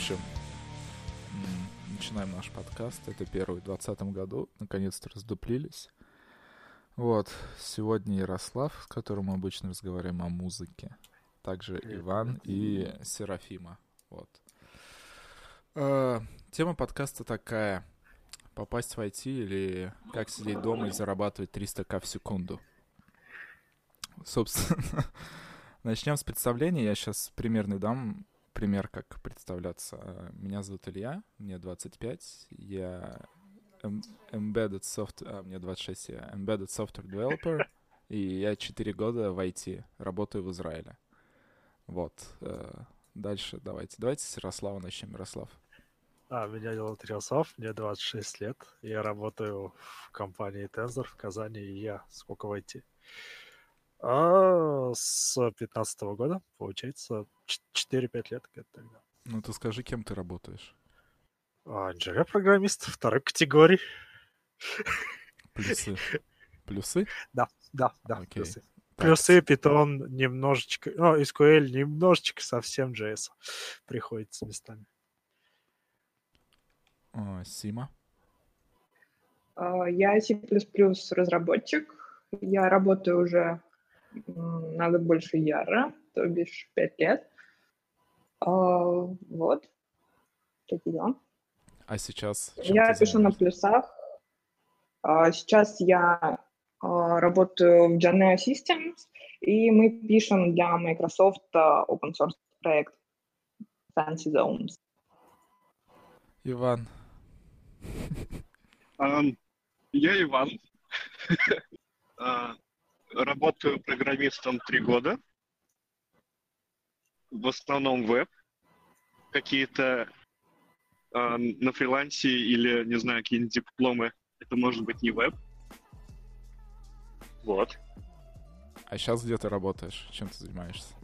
общем, начинаем наш подкаст. Это первый в 2020 году. Наконец-то раздуплились. Вот, сегодня Ярослав, с которым мы обычно разговариваем о музыке. Также Иван и Серафима. Вот. Э, тема подкаста такая. Попасть в IT или как сидеть дома и зарабатывать 300к в секунду. Собственно, начнем с представления. Я сейчас примерно дам пример, как представляться. Меня зовут Илья, мне 25, я embedded software, а, мне 26, я embedded software developer, и я 4 года в IT, работаю в Израиле. Вот. Э, дальше давайте. Давайте с Ярослава начнем. Ярослав. А, меня зовут Ярослав, мне 26 лет. Я работаю в компании Tensor в Казани, и я сколько в IT? А с 15 года, получается, 4-5 лет где-то тогда. Ну, ты скажи, кем ты работаешь? А, инженер-программист второй категории. Плюсы? Плюсы? Да, да, да, Окей. плюсы. Плюсы, Python немножечко, ну, SQL немножечко совсем JS приходится местами. О, Сима? А, я C++ разработчик. Я работаю уже на год больше Яра, то бишь пять лет. А, вот. Такие дела. А сейчас? Я пишу на плюсах. А, сейчас я а, работаю в Janea Systems, и мы пишем для Microsoft а, open source проект Fancy Zones. Иван. Um, я Иван. uh, работаю программистом три года. В основном веб. Какие-то э, на фрилансе или, не знаю, какие-нибудь дипломы. Это может быть не веб. Вот. А сейчас где ты работаешь? Чем ты занимаешься?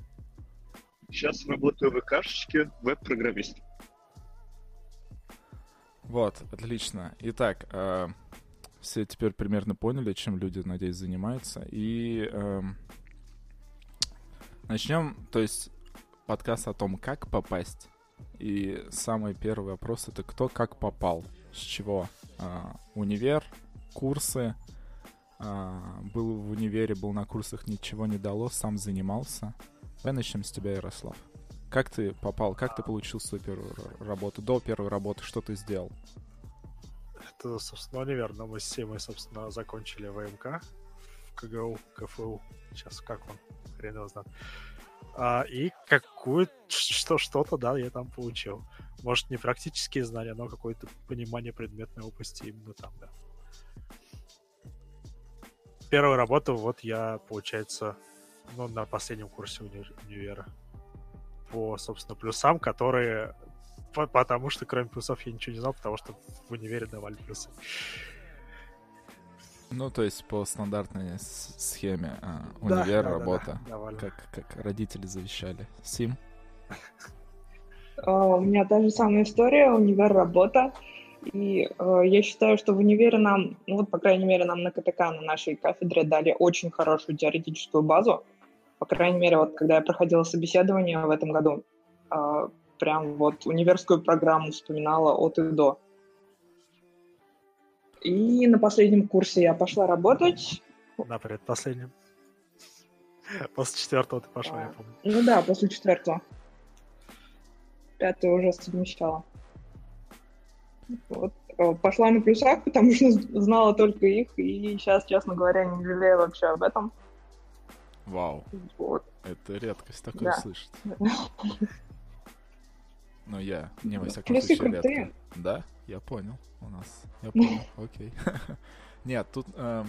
Сейчас работаю в ВКшечке, веб-программист. Вот, отлично. Итак, э, все теперь примерно поняли, чем люди, надеюсь, занимаются. И э, начнем, то есть, подкаст о том, как попасть. И самый первый вопрос это кто как попал, с чего. Э, универ, курсы. Э, был в универе, был на курсах, ничего не дало, сам занимался. Давай начнем с тебя, Ярослав. Как ты попал, как ты получил свою первую работу? До первой работы что ты сделал? Это, собственно, универ, но мы с Симой, собственно, закончили ВМК в КГУ, КФУ. Сейчас как он? Хрен его знает. А, и какую что что-то, да, я там получил. Может, не практические знания, но какое-то понимание предметной области именно там, да. Первую работу вот я, получается, ну, на последнем курсе универа. По, собственно, плюсам, которые потому что кроме плюсов я ничего не знал, потому что в универе давали плюсы. Ну, то есть по стандартной схеме а, универ, да, работа, да, да, как, как родители завещали. Сим? А, у меня та же самая история, универ, работа. И э, я считаю, что в универе нам, ну вот, по крайней мере, нам на КТК, на нашей кафедре дали очень хорошую теоретическую базу. По крайней мере, вот когда я проходила собеседование в этом году, э, прям вот универскую программу вспоминала от и до. И на последнем курсе я пошла работать. На предпоследнем. После четвертого ты пошла, а, я помню. Ну да, после четвертого. Пятый уже совмещала. Вот. Э, пошла на плюсах, потому что знала только их, и сейчас, честно говоря, не жалею вообще об этом. Вау. Вот. Это редкость такое да. слышать. Ну, я, не во всяком Плюсы случае, крутые. редко. Да, я понял. У нас. Я понял, окей. Нет, тут э,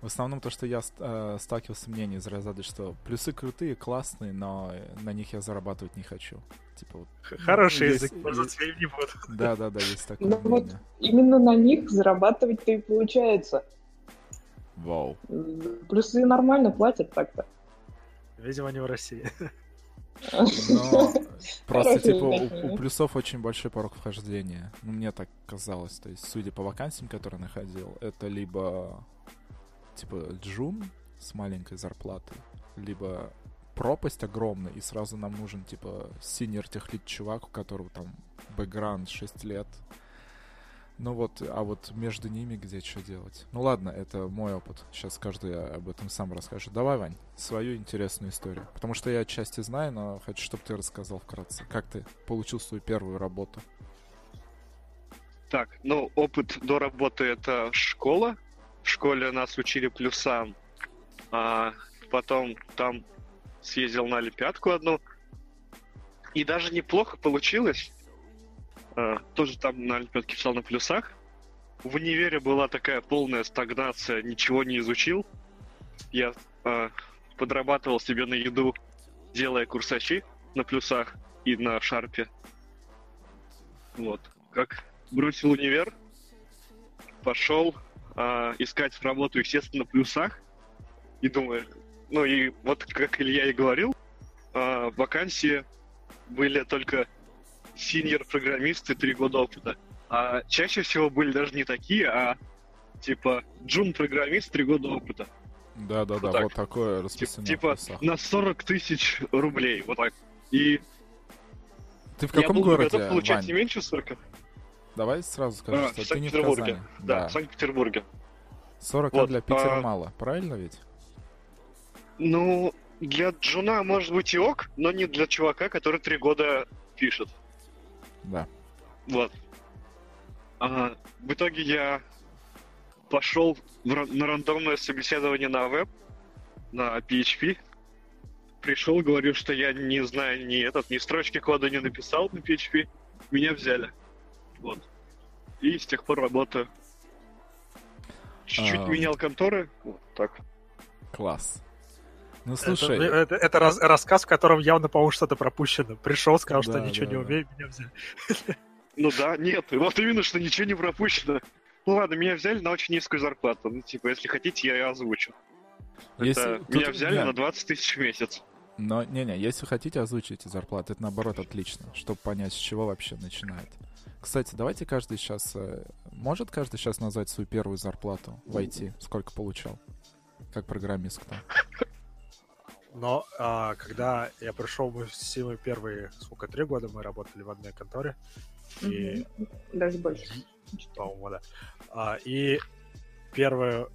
в основном то, что я э, сталкивался мнение из разряда, что плюсы крутые, классные, но на них я зарабатывать не хочу. Типа вот. Хороший ну, язык, пользоваться не буду. Да, да, да, есть такое. Ну вот именно на них зарабатывать-то и получается. Вау. Плюсы нормально платят так-то. Видимо, не в России. Но просто, типа, у, у плюсов очень большой порог вхождения. Ну, мне так казалось. То есть, судя по вакансиям, которые находил, это либо, типа, джун с маленькой зарплатой, либо пропасть огромная, и сразу нам нужен, типа, синер техлит чувак, у которого там бэкграунд 6 лет. Ну вот, а вот между ними где что делать? Ну ладно, это мой опыт. Сейчас каждый об этом сам расскажет. Давай, Вань, свою интересную историю. Потому что я отчасти знаю, но хочу, чтобы ты рассказал вкратце. Как ты получил свою первую работу? Так, ну, опыт до работы — это школа. В школе нас учили плюсам. А потом там съездил на Олимпиадку одну. И даже неплохо получилось. А, тоже там на Олимпиадке писал на плюсах. В универе была такая полная стагнация, ничего не изучил. Я а, подрабатывал себе на еду, делая курсачи на плюсах и на шарпе. Вот. Как бросил универ, пошел а, искать работу, естественно, на плюсах. И думаю, ну и вот как Илья и говорил, а, вакансии были только синьор-программисты, три года опыта. А чаще всего были даже не такие, а типа джун-программист, три года опыта. Да-да-да, вот, так. вот такое расписание. Типа на 40 тысяч рублей, вот так. И ты в каком я был городе, готов получать Вань? не меньше 40. Давай сразу скажу, А, что ты не в. Казани. Да, в Санкт-Петербурге. 40 Вот, для Питера а- мало, правильно ведь? Ну, для джуна может быть и ок, но не для чувака, который три года пишет. Да. Вот. А, в итоге я пошел на рандомное собеседование на веб, на PHP. Пришел, говорю, что я не знаю ни этот, ни строчки кода не написал на PHP. Меня взяли. Вот. И с тех пор работаю. Чуть-чуть А. менял конторы. Вот так. Класс. Ну Это- слушай, Это, это раз- рассказ, в котором явно, по-моему, что-то пропущено. Пришел, сказал, что Да, ничего да, не да. умею, меня взяли. Ну да, нет, вот именно, что ничего не пропущено. Ну ладно, меня взяли на очень низкую зарплату. Ну, типа, если хотите, я ее озвучу. если... Это тут- меня взяли не, на 20 тысяч в месяц. Но, не-не, если хотите, озвучите зарплаты. Это, наоборот, отлично, чтобы понять, с чего вообще начинает. Кстати, давайте каждый сейчас... э, Может каждый сейчас назвать свою первую зарплату в IT? Сколько получал? Как программист кто? Но а, когда я пришел, мы с Симой первые, сколько, три года мы работали в одной конторе. И. Даже больше. по-моему, да. А, и первую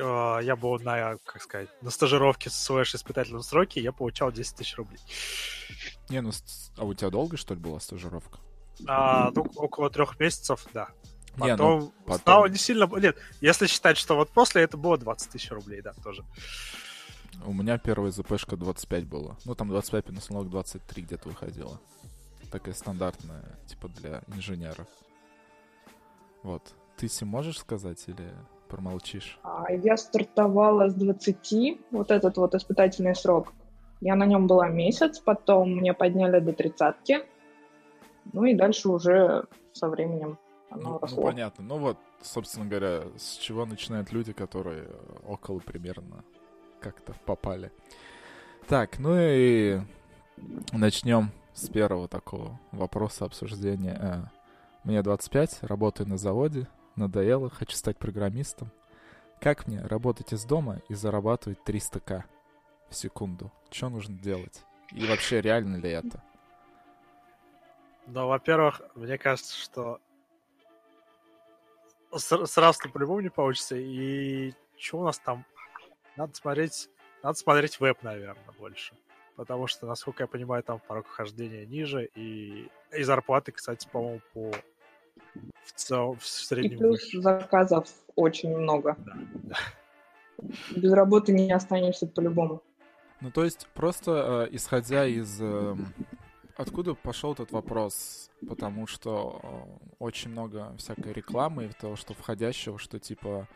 а, я был на, как сказать, на стажировке с своей испытательном сроке, я получал 10 тысяч рублей. Не, ну, а у тебя долго, что ли, была стажировка? А, ну, около трех месяцев, да. Не, ну, Потом, потом- стало не сильно... Нет, если считать, что вот после это было 20 тысяч рублей, да, тоже. У меня первая ЗПшка 25 было. Ну, там 25 минус налог 23 где-то выходило. Такая стандартная, типа, для инженеров. Вот. Ты си можешь сказать или промолчишь? А, Я стартовала с 20, вот этот вот испытательный срок. Я на нем была месяц, потом мне подняли до тридцатки. Ну и дальше уже со временем оно Ну, ну, росло. понятно. Ну вот, собственно говоря, с чего начинают люди, которые около примерно как-то попали. Так, ну и начнем с первого такого вопроса обсуждения. Э, Мне 25, работаю на заводе, надоело, хочу стать программистом. Как мне работать из дома и зарабатывать 300к в секунду? Что нужно делать? И вообще, реально ли это? Но, во-первых, мне кажется, что сразу по-любому не получится. И что у нас там? Надо смотреть, надо смотреть веб, наверное, больше. Потому что, насколько я понимаю, там порог вхождения ниже. И, и зарплаты, кстати, по-моему, по в, цел, в И среднем плюс выше. заказов очень много. Да, да. Без работы не останешься по-любому. Ну, то есть, просто э, исходя из... эм, откуда пошел этот вопрос? Потому что э, очень много всякой рекламы и того, что входящего, что типа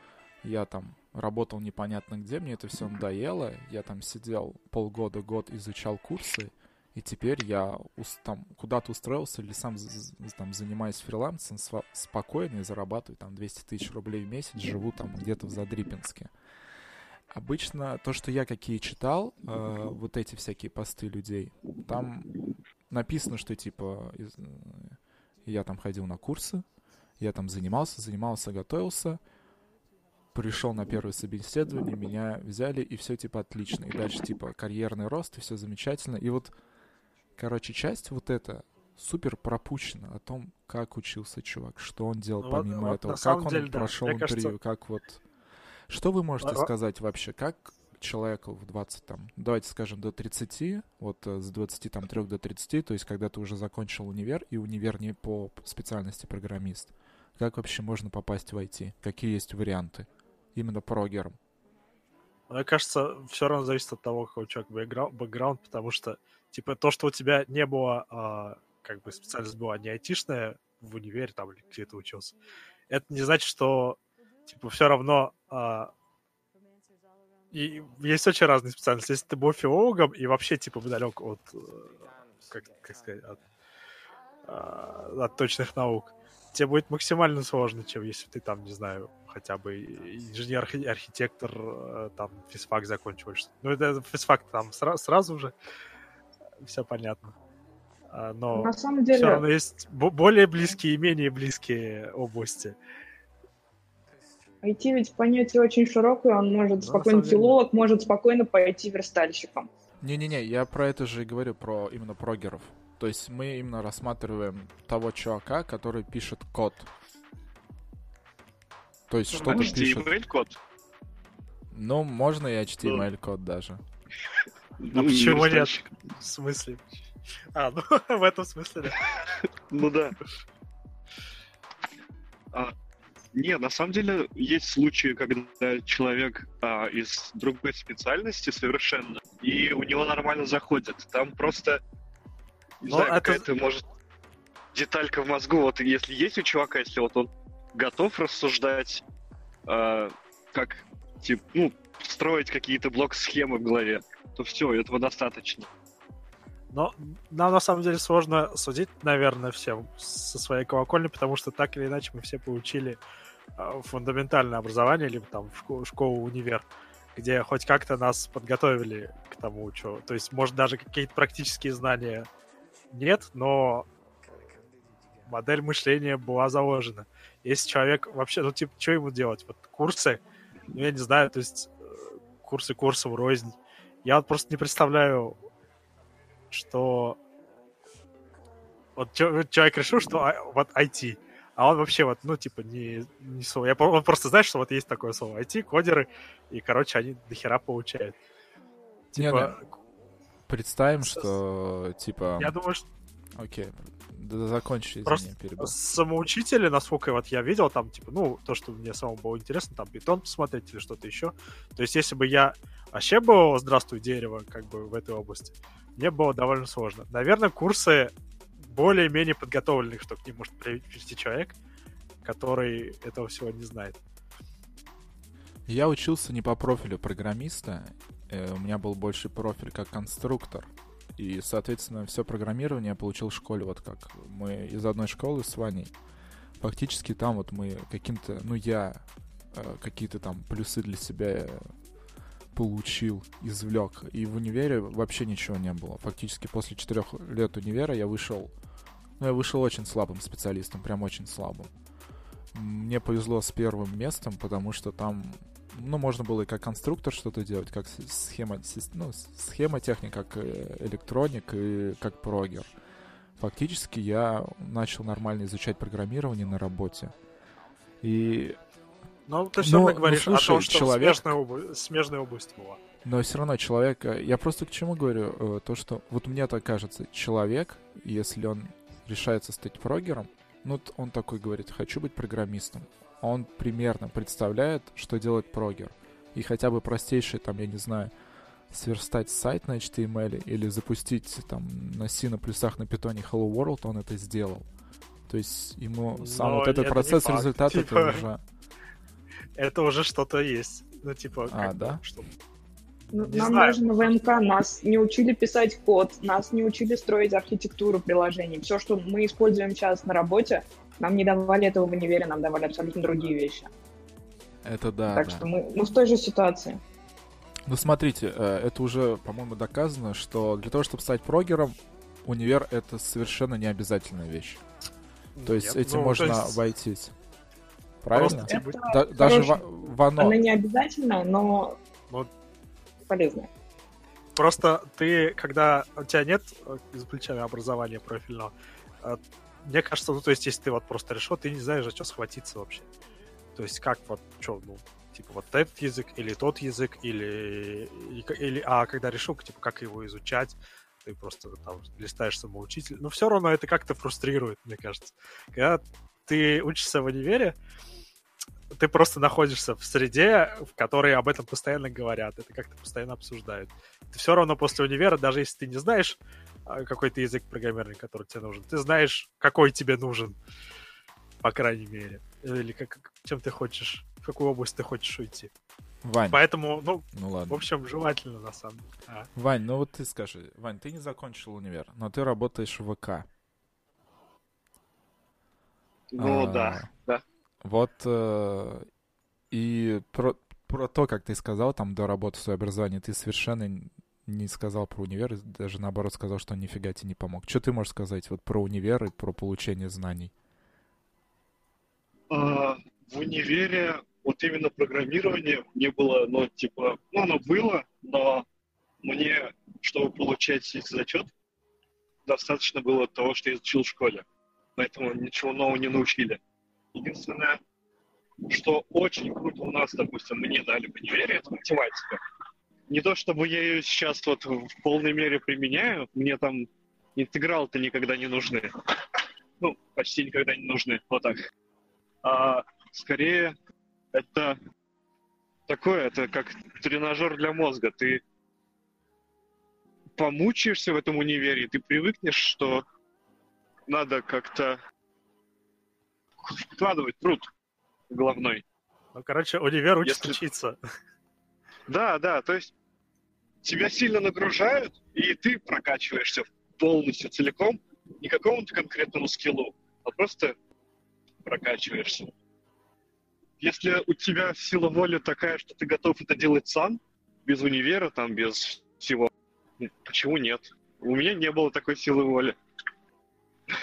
я там работал непонятно где, мне это все надоело, я там сидел полгода, год изучал курсы, и теперь я там куда-то устроился или сам там занимаюсь фрилансом спокойно и зарабатываю там 200 тысяч рублей в месяц, живу там где-то в Задрипинске. Обычно то, что я какие читал, э, вот эти всякие посты людей, там написано, что типа из- э, я там ходил на курсы, я там занимался, занимался, готовился, пришел на первое собеседование, меня взяли, и все типа отлично. И дальше типа карьерный рост, и все замечательно. И вот, короче, часть вот эта супер пропущена о том, как учился чувак, что он делал Ну, помимо вот этого, как он деле, да. прошел Мне интервью, кажется- как вот... Что вы можете А- а- сказать вообще, как человеку в 20, там, давайте скажем, до 30, вот э, с 23 до 30, то есть когда ты уже закончил универ, и универ не по специальности программист, как вообще можно попасть в IT? Какие есть варианты? Именно прогером. Мне кажется, все равно зависит от того, какой у человека бэкграу- бэкграунд, потому что, типа, то, что у тебя не было, а, как бы специальность была не айтишная в универе там или где ты учился, это не значит, что, типа, все равно а, и есть очень разные специальности. Если ты был филологом и вообще, типа, далек от, э, как, как сказать, от, а, от точных наук, тебе будет максимально сложно, чем если ты там, не знаю, хотя бы инженер-архитектор, э, там, физфак закончил. Ну, это физфак там сра- сразу же все понятно. А, Но На самом все деле, равно есть бо- более близкие и менее близкие области. IT ведь понятие очень широкое, он может на спокойно, деле, филолог может спокойно пойти верстальщиком. Не-не-не, я про это же и говорю, про именно прогеров. То есть мы именно рассматриваем того чувака, который пишет код. То есть что-то пишет. HTML-код. Ну, можно и HTML-код даже. А почему нет? В смысле? А, ну, в этом смысле, да. Ну да. А, не, на самом деле есть случаи, когда человек а, из другой специальности совершенно, и у него нормально заходит. Там просто, не Но знаю, это- какая-то, может, деталька в мозгу. Вот если есть у чувака, если вот он готов рассуждать, а, как, типа, ну, строить какие-то блок-схемы в голове, то все, этого достаточно. Но нам на самом деле сложно судить, наверное, всем со своей колокольни, потому что так или иначе мы все получили а, фундаментальное образование, либо там школу, школу, универ, где хоть как-то нас подготовили к тому, что... То есть, может, даже какие-то практические знания нет, но модель мышления была заложена. Если человек вообще, ну, типа, что ему делать? Вот курсы, ну, я не знаю, то есть э, курсы курсом рознь. Я вот просто не представляю, что вот человек решил, что а, вот IT, а он вообще вот, ну, типа, не, не слово. Я, он просто знает, что вот есть такое слово IT, кодеры, и, короче, они дохера получают. Не, Типа, Представим, что, типа... я думаю, что Окей, да, закончи, извини, Просто перебил. самоучители, насколько вот я видел, там, типа, ну, то, что мне самому было интересно, там, бетон посмотреть или что-то еще. То есть, если бы я вообще был «Здравствуй, дерево», как бы в этой области, мне было довольно сложно. Наверное, курсы более-менее подготовленных, что к ним может при- прийти человек, который этого всего не знает. Я учился не по профилю программиста, э, у меня был больше профиль как конструктор. И, соответственно, все программирование я получил в школе, вот как мы из одной школы с Ваней. Фактически там вот мы каким-то, ну я э, какие-то там плюсы для себя э, получил, извлек. И в универе вообще ничего не было. Фактически после четырех лет универа я вышел, ну я вышел очень слабым специалистом, прям очень слабым. Мне повезло с первым местом, потому что там, ну, можно было и как конструктор что-то делать, как схема, ну, схема техник, как э, электроник и как прогер. Фактически я начал нормально изучать программирование на работе. И Но ты все Ну, равно ну, говоришь о слушай, том, что человек- смежная, обла- смежная область была. Но все равно человек... э, Я просто к чему говорю? э, То, что... Вот мне так кажется, человек, если он решается стать прогером, ну, он такой говорит, хочу быть программистом. Он примерно представляет, что делает прогер. И хотя бы простейший, там, я не знаю, сверстать сайт на HTML или запустить там на C, на плюсах, на питоне Hello World, он это сделал. То есть ему сам Но вот этот процесс, результат, Типа, это уже... Это уже что-то есть. Ну, типа, А, как да? что- Ну, Не нам знаю. на ВМК нас не учили писать код, нас не учили строить архитектуру приложений. Все, что мы используем сейчас на работе, нам не давали этого в универе, нам давали абсолютно другие вещи. Это да, так да. что мы, мы в той же ситуации. Ну, смотрите, э, это уже, по-моему, доказано, что для того, чтобы стать прогером, универ — это совершенно не обязательная вещь. То есть этим ну, можно есть обойтись. Правильно? типа, Это Да- даже Ва- в оно. Она не обязательная, но Вот. полезная. Просто ты, когда у тебя нет э, изобличения образования профильного, э, мне кажется, ну, то есть, если ты вот просто решил, ты не знаешь, за что схватиться вообще. То есть, как вот, что, ну, типа, вот этот язык, или тот язык, или, или а когда решил, типа, как его изучать, ты просто там листаешь самоучитель. Но все равно это как-то фрустрирует, мне кажется. Когда ты учишься в универе, ты просто находишься в среде, в которой об этом постоянно говорят, это как-то постоянно обсуждают. Ты все равно после универа, даже если ты не знаешь какой-то язык программирования, который тебе нужен, ты знаешь, какой тебе нужен, по крайней мере. Или как, чем ты хочешь, в какую область ты хочешь уйти. Вань, Поэтому, ну, ну в ладно. общем, желательно, на самом деле. А. Вань, ну вот ты скажи. Вань, ты не закончил универ, но ты работаешь в ВК. Ну А, да, да. Вот э, и про, про то, как ты сказал, там, до работы свое образование, ты совершенно не сказал про универ, даже наоборот сказал, что нифига тебе не помог. Что ты можешь сказать вот про универ и про получение знаний? А, в универе вот именно программирование мне было, ну, типа, ну, оно было, но мне, чтобы получать зачет, достаточно было того, что я изучил в школе. Поэтому ничего нового не научили. Единственное, что очень круто у нас, допустим, мне дали в универе, это математика. Не то, чтобы я ее сейчас вот в полной мере применяю, мне там интегралы-то никогда не нужны. Ну, почти никогда не нужны, вот так а скорее это такое, это как тренажер для мозга. Ты помучаешься в этом универе, ты привыкнешь, что надо как-то вкладывать труд головной. Ну, короче, универ учит Если- учиться. Да, да, то есть тебя сильно нагружают, и ты прокачиваешься полностью целиком не какому-то конкретному скиллу, а просто прокачиваешься. Если у тебя сила воли такая, что ты готов это делать сам, без универа, там, без всего, ну, почему нет? У меня не было такой силы воли. Я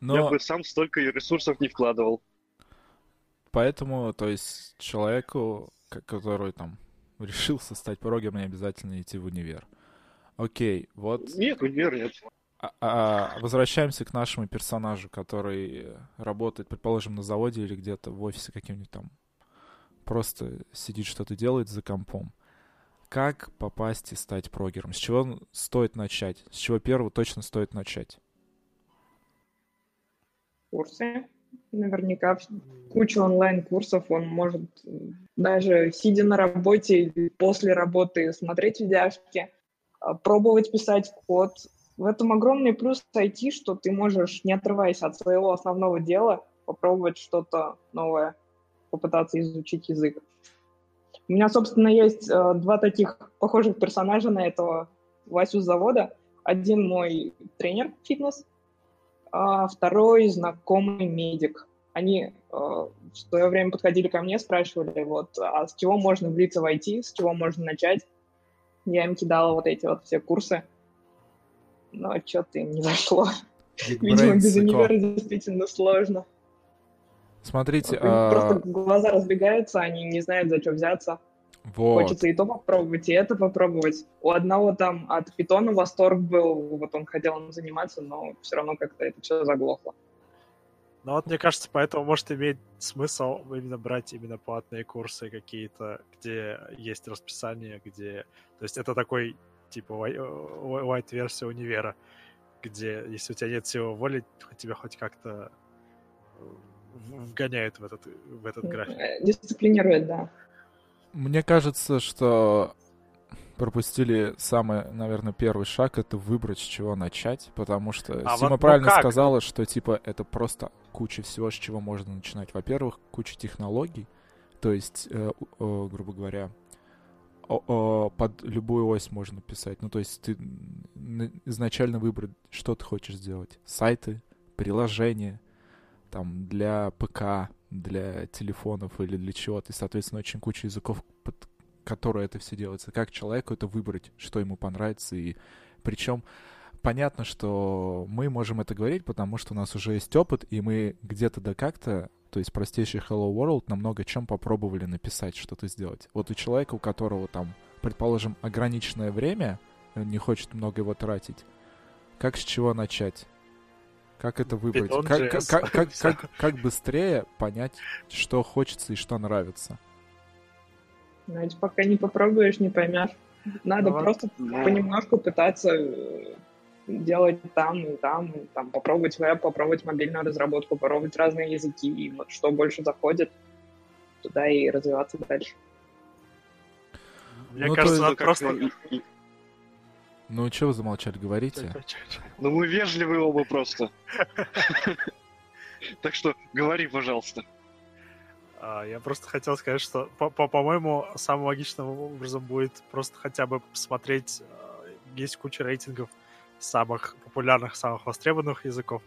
Но бы сам столько ресурсов не вкладывал. поэтому, то есть, человеку, ко- который там решился стать прогером, не обязательно идти в универ. Окей, вот Нет, универ нет. А- а, возвращаемся к нашему персонажу, который работает, предположим, на заводе или где-то в офисе каким-нибудь там. Просто сидит, что-то делает за компом. Как попасть и стать прогером? С чего стоит начать? С чего первого точно стоит начать? Курсы. Наверняка куча онлайн-курсов. Он может э, даже сидя на работе или после работы смотреть видяшки, а, пробовать писать код. В этом огромный плюс IT, что ты можешь, не отрываясь от своего основного дела, попробовать что-то новое, попытаться изучить язык. У меня, собственно, есть э, два таких похожих персонажа на этого Васю с завода. Один мой тренер фитнес, а второй знакомый медик. Они э, в свое время подходили ко мне, спрашивали, вот, а с чего можно влиться в IT, с чего можно начать. Я им кидала вот эти вот все курсы. Но что-то им не зашло. Видимо, без универа действительно сложно. Смотрите, Просто а, глаза разбегаются, они не знают, за что взяться. Вот. Хочется и то попробовать, и это попробовать. У одного там от питона восторг был, вот он хотел им заниматься, но все равно как-то это все заглохло. Но вот мне кажется, поэтому может иметь смысл именно брать именно платные курсы какие-то, где есть расписание, где... То есть это такой, типа, лайт-версия универа, где, если у тебя нет силы воли, хоть тебя хоть как-то э, вгоняют в этот, в этот график. Э, Дисциплинирует, да. Мне кажется, что пропустили самый, наверное, первый шаг, это выбрать, с чего начать, потому что А Сима вот, ну правильно как? сказала, что, типа, это просто куча всего, с чего можно начинать. Во-первых, куча технологий, то есть, э, э, грубо говоря, о, под любую ось можно писать. Ну, то есть ты изначально выбрать, что ты хочешь сделать. Сайты, приложения, там, для ПК, для телефонов или для чего-то. И, соответственно, очень куча языков, под которые это все делается. Как человеку это выбрать, что ему понравится. И причем понятно, что мы можем это говорить, потому что у нас уже есть опыт, и мы где-то да как-то то есть простейший Hello World, на много чем попробовали написать, что-то сделать. Вот у человека, у которого там, предположим, ограниченное время, он не хочет много его тратить, как с чего начать? Как это выбрать? Как, как, как, как, как, как быстрее понять, что хочется и что нравится? Знаете, пока не попробуешь, не поймешь. Надо Ну, просто Ну, понемножку пытаться э, делать там и там, и там попробовать веб, попробовать мобильную разработку, попробовать разные языки, и вот что больше заходит, туда и развиваться дальше. Мне Ну, кажется, надо ну, просто... вам- и- и- Ну, что вы замолчали, говорите? Ну, мы вежливые оба просто. Так что говори, пожалуйста. А, Я просто хотел сказать, что, по- по- по-моему, самым логичным образом будет просто хотя бы посмотреть, а, есть куча рейтингов самых популярных, самых востребованных языков,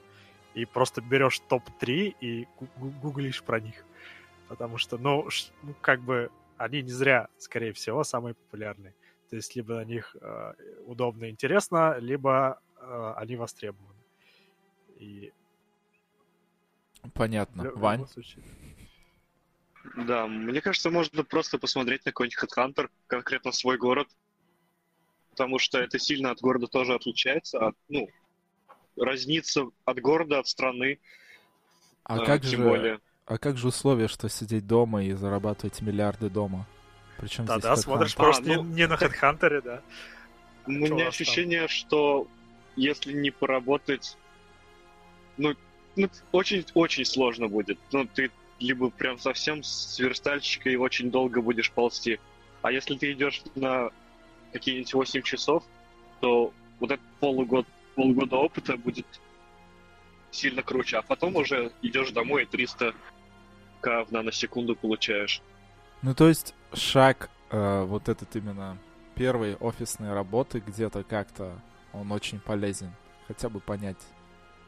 и просто берешь топ-3 и гу- гу- гуглишь про них. Потому что, ну, ну, как бы, они не зря, скорее всего, самые популярные. То есть, либо на них э, удобно и интересно, либо э, они востребованы. И Понятно. в Вань? случае- Да, мне кажется, можно просто посмотреть на какой-нибудь Headhunter, конкретно свой город, потому что это сильно от города тоже отличается, от, ну, разнится от города, от страны, А э, как тем же, более. а как же условие, что сидеть дома и зарабатывать миллиарды дома? Причем Да, да, Headhunter? смотришь А, просто ну, не, не на Хедхантере, да. У меня ощущение, что если не поработать, ну, ну очень-очень сложно будет. Ну, ты либо прям совсем с верстальщика очень долго будешь ползти. А если ты идешь на какие-нибудь 8 часов, то вот этот полугод, полгода опыта будет сильно круче. А потом уже идешь домой и 300 к в наносекунду получаешь. Ну, то есть шаг, э, вот этот именно первой офисной работы где-то как-то, он очень полезен. Хотя бы понять.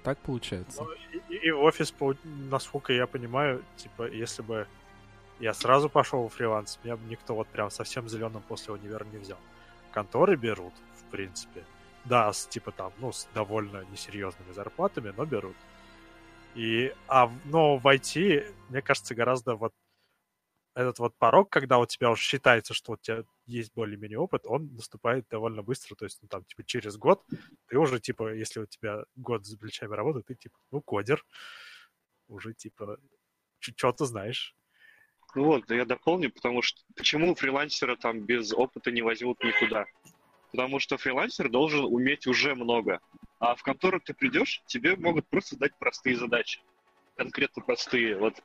Так получается? Ну, и, и офис, насколько я понимаю, типа, если бы я сразу пошел в фриланс, меня бы никто вот прям совсем зеленым после универа не взял. Конторы берут, в принципе. Да, с типа там, ну, с довольно несерьезными зарплатами, но берут. И, а, но в IT, мне кажется, гораздо вот этот вот порог, когда у тебя уже считается, что у тебя есть более-менее опыт, он наступает довольно быстро. То есть, ну, там, типа, через год ты уже, типа, если у тебя год за плечами работы, ты, типа, ну, кодер. Уже, типа, что-то знаешь. Ну вот, да я дополню, потому что почему фрилансера там без опыта не возьмут никуда? Потому что фрилансер должен уметь уже много. А в контору ты придешь, тебе могут просто дать простые задачи. Конкретно простые. Вот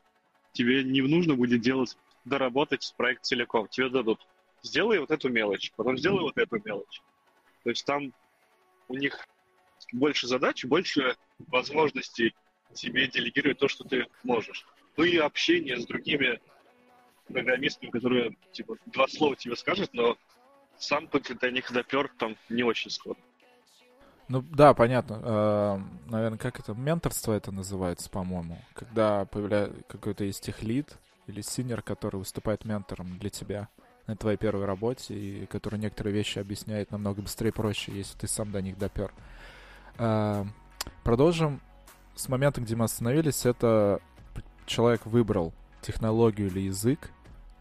тебе не нужно будет делать, доработать проект целиком. Тебе дадут. Сделай вот эту мелочь, потом сделай вот эту мелочь. То есть там у них больше задач, больше возможностей тебе делегировать то, что ты можешь. Ну и общение с другими программистами, которые типа два слова тебе скажут, но сам ты до них допер там не очень скоро. Ну да, понятно. наверное, как это? Менторство это называется, по-моему. Когда появляется какой-то есть техлит или синер, который выступает ментором для тебя на твоей первой работе, и который некоторые вещи объясняет намного быстрее и проще, если ты сам до них допер. А, продолжим с момента, где мы остановились. Это человек выбрал технологию или язык,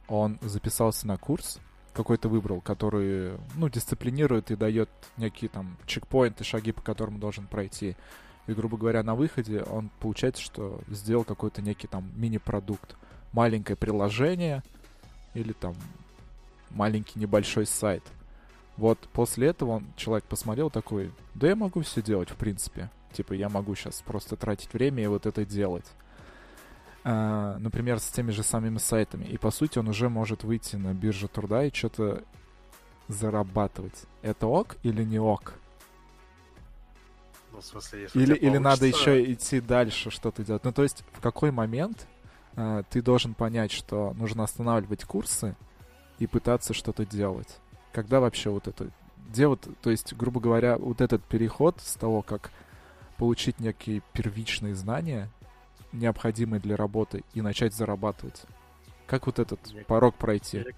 он записался на курс, какой-то выбрал, который, ну, дисциплинирует и дает некие там чекпоинты, шаги, по которым должен пройти. И, грубо говоря, на выходе он получается, что сделал какой-то некий там мини-продукт. Маленькое приложение или там маленький небольшой сайт. Вот после этого он, человек посмотрел такой, да я могу все делать, в принципе. Типа, я могу сейчас просто тратить время и вот это делать. А, например, с теми же самыми сайтами. И, по сути, он уже может выйти на биржу труда и что-то зарабатывать. Это ок или не ок? Ну, в смысле, если Или, или надо еще идти дальше что-то делать. Ну, то есть, в какой момент ты должен понять, что нужно останавливать курсы и пытаться что-то делать? Когда вообще вот это... Где вот, то есть, грубо говоря, вот этот переход с того, как получить некие первичные знания, необходимые для работы, и начать зарабатывать. Как вот этот Мне- порог пройти? Мне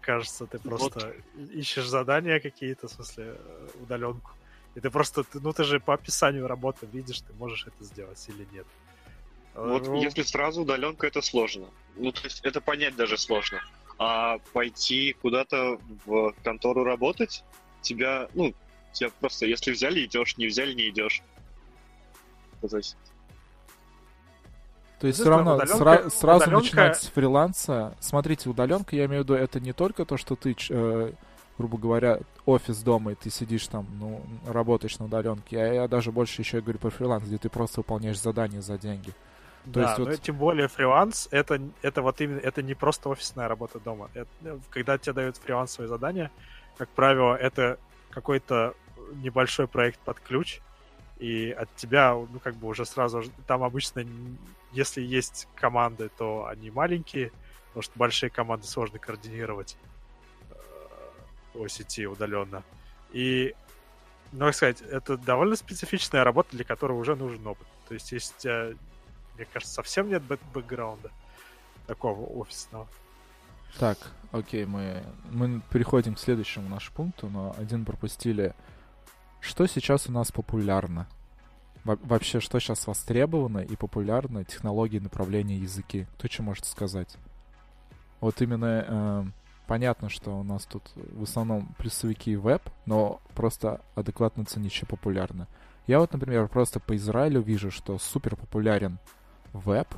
кажется, ты просто ищешь задания какие-то, в смысле, э, удаленку. И ты просто, ну ты же по описанию работы видишь, ты можешь это сделать или нет. Вот Ну, если сразу удаленка, это сложно. Ну, то есть это понять даже сложно. А пойти куда-то в контору работать, тебя, ну, тебя просто, если взяли, идешь, не взяли, не идешь. Ну, То есть, То есть все равно удаленка- сра- сразу удаленка- начинать с фриланса. Смотрите, удаленка, я имею в виду, это не только то, что ты, э, грубо говоря, офис дома, и ты сидишь там, ну, работаешь на удаленке. А я даже больше еще говорю про фриланс, где ты просто выполняешь задания за деньги. То да, есть но вот- тем более фриланс это, это вот именно это не просто офисная работа дома. Это, э, когда тебе дают фрилансовые задания, как правило, это какой-то небольшой проект под ключ, и от тебя, ну, как бы уже сразу, там обычно, если есть команды, то они маленькие, потому что большие команды сложно координировать э, о сети удаленно. И, ну, как сказать, это довольно специфичная работа, для которой уже нужен опыт. То есть, если тебя, мне кажется, совсем нет бэк- бэкграунда такого офисного. Так, окей, мы, мы переходим к следующему нашему пункту, но один пропустили. Что сейчас у нас популярно? Во- вообще, что сейчас востребовано и популярно технологии направления языки? Кто что может сказать? Вот именно э, понятно, что у нас тут в основном плюсовики и веб, но просто адекватно что популярно. Я вот, например, просто по Израилю вижу, что супер популярен веб,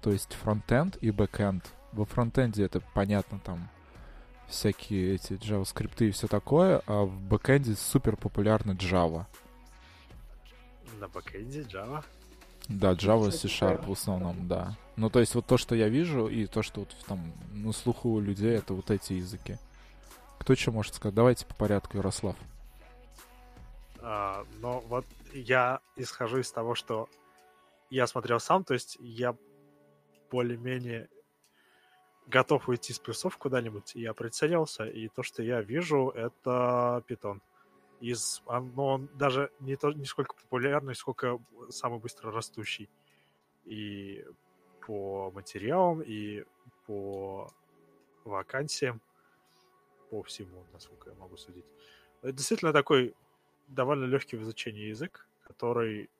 то есть фронтенд и бэкенд. Во фронтенде это понятно, там всякие эти JavaScript и все такое, а в бэкенде супер популярна Java. На бэкэнде Java. Да, Java C-Sharp в основном, да. Ну, то есть вот то, что я вижу, и то, что вот там на слуху у людей, это вот эти языки. Кто что может сказать? Давайте по порядку, Ярослав. А, но вот я исхожу из того, что я смотрел сам, то есть я более-менее готов уйти с плюсов куда-нибудь, я прицелился, и то, что я вижу, это питон. Из, он, ну, он даже не, то, не сколько популярный, сколько самый быстро растущий. И по материалам, и по вакансиям, по всему, насколько я могу судить. Это действительно такой довольно легкий в изучении язык, который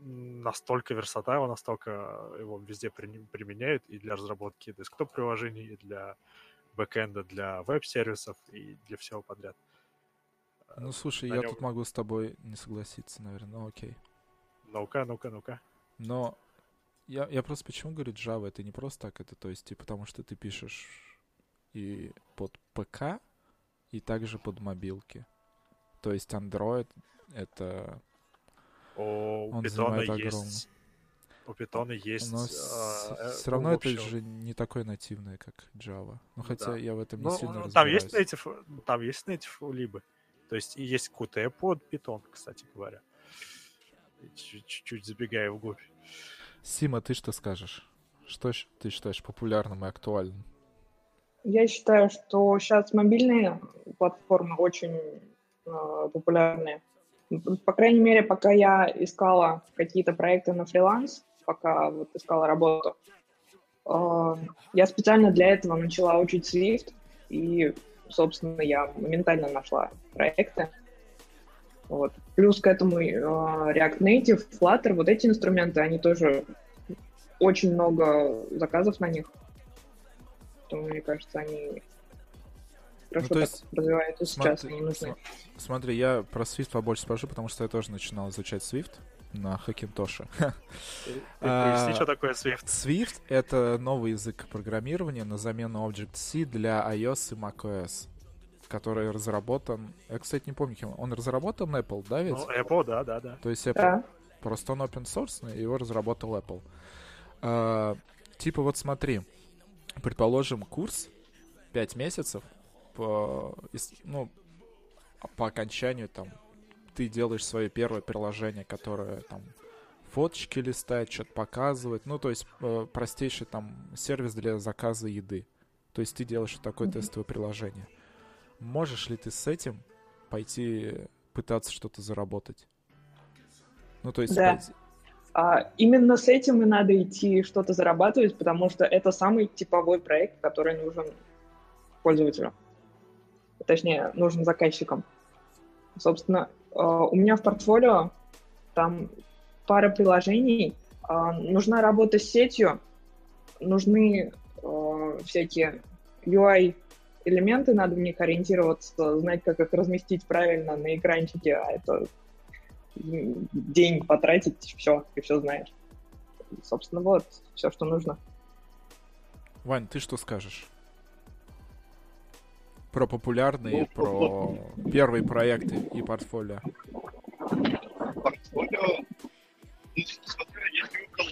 настолько версатайл, настолько его везде при- применяют и для разработки десктоп-приложений, и для бэкэнда, для веб-сервисов и для всего подряд. Ну, слушай, на я нём- тут могу с тобой не согласиться, наверное, ну окей. Ну-ка, ну-ка, ну-ка. Но я, я просто почему говорю Java, это не просто так, это то есть, и потому что ты пишешь и под ПК, и также под мобилки. То есть Android это... У Он питона занимает огромный. есть... У питона есть... Но а, э, все равно в это общем, же не такое нативное, как Java. Ну, хотя Да. я в этом не Ну, сильно ну, там есть разбираюсь. native, там есть native либо. То есть и есть Qt под Python, кстати говоря. Чуть- Чуть-чуть забегая вглубь. Сима, ты что скажешь? Что ты считаешь популярным и актуальным? Я считаю, что сейчас мобильные платформы очень э, популярны. По крайней мере, пока я искала какие-то проекты на фриланс, пока вот искала работу, э, я специально для этого начала учить Swift, и, собственно, я моментально нашла проекты. Вот. Плюс к этому э, React Native, Flutter, вот эти инструменты, они тоже очень много заказов на них. Поэтому, мне кажется, они хорошо то так есть развиваются сейчас, Смотри, они нужны. смотри, я про Swift побольше спрошу, потому что я тоже начинал изучать Swift на А, Поясни, что такое Swift. Swift — это новый язык программирования на замену Object-C для iOS и macOS, который разработан... Я, кстати, не помню, кем. Он разработан Apple, да, ведь? Ну, Apple, да, да, да. То есть Apple. Да. Просто он open source, и его разработал Apple. А, типа вот смотри, предположим, курс 5 месяцев, по, ну, по окончанию там ты делаешь свое первое приложение, которое там фоточки листает, что-то показывает. Ну, то есть э, простейший там сервис для заказа еды. То есть ты делаешь такое Мгм. тестовое приложение. Можешь ли ты с этим пойти пытаться что-то заработать? Ну, то есть... Да. пойти- А именно с этим и надо идти что-то зарабатывать, потому что это самый типовой проект, который нужен пользователю. Точнее, нужен заказчикам. Собственно, э, у меня в портфолио там пара приложений, А, нужна работа с сетью, нужны э, всякие UI элементы, надо в них ориентироваться, знать, как их разместить правильно на экранчике, а это день потратить, все, и все знаешь. Собственно, вот, все, что нужно. Вань, ты что скажешь? Про популярные, ну, про первые проекты и портфолио. Портфолио, ну, смотря, если выбрал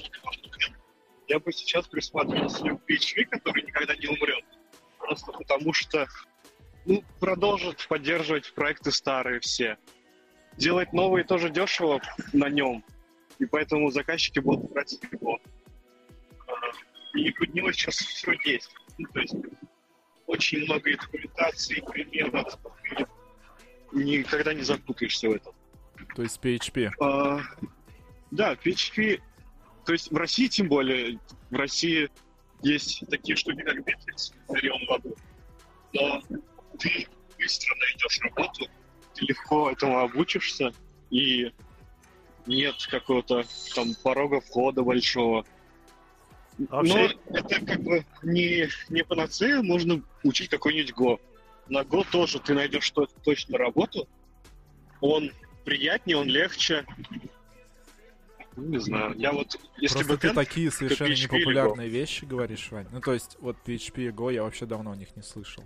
я бы сейчас присматривался к PHP, который никогда не умрет. Просто потому что ну, продолжит поддерживать проекты старые все. Делать новые тоже дешево на нем, и поэтому заказчики будут брать его. И у него сейчас все есть. Ну, то есть очень много документации, примеров. Никогда не запутаешься в этом. То есть PHP? А, да, PHP. То есть в России тем более. В России есть такие штуки, как Bittrex, Орион Воду. Но ты быстро найдешь работу, ты легко этому обучишься, и нет какого-то там порога входа большого. Вообще... Но это как бы не, не панацея, можно учить какой-нибудь Go. На Go тоже ты найдешь что точно работу. Он приятнее, он легче. Ну, не знаю, я вот... Если Просто бы ты такие совершенно непопулярные вещи говоришь, Вань. Ну, то есть, вот PHP и Go я вообще давно о них не слышал.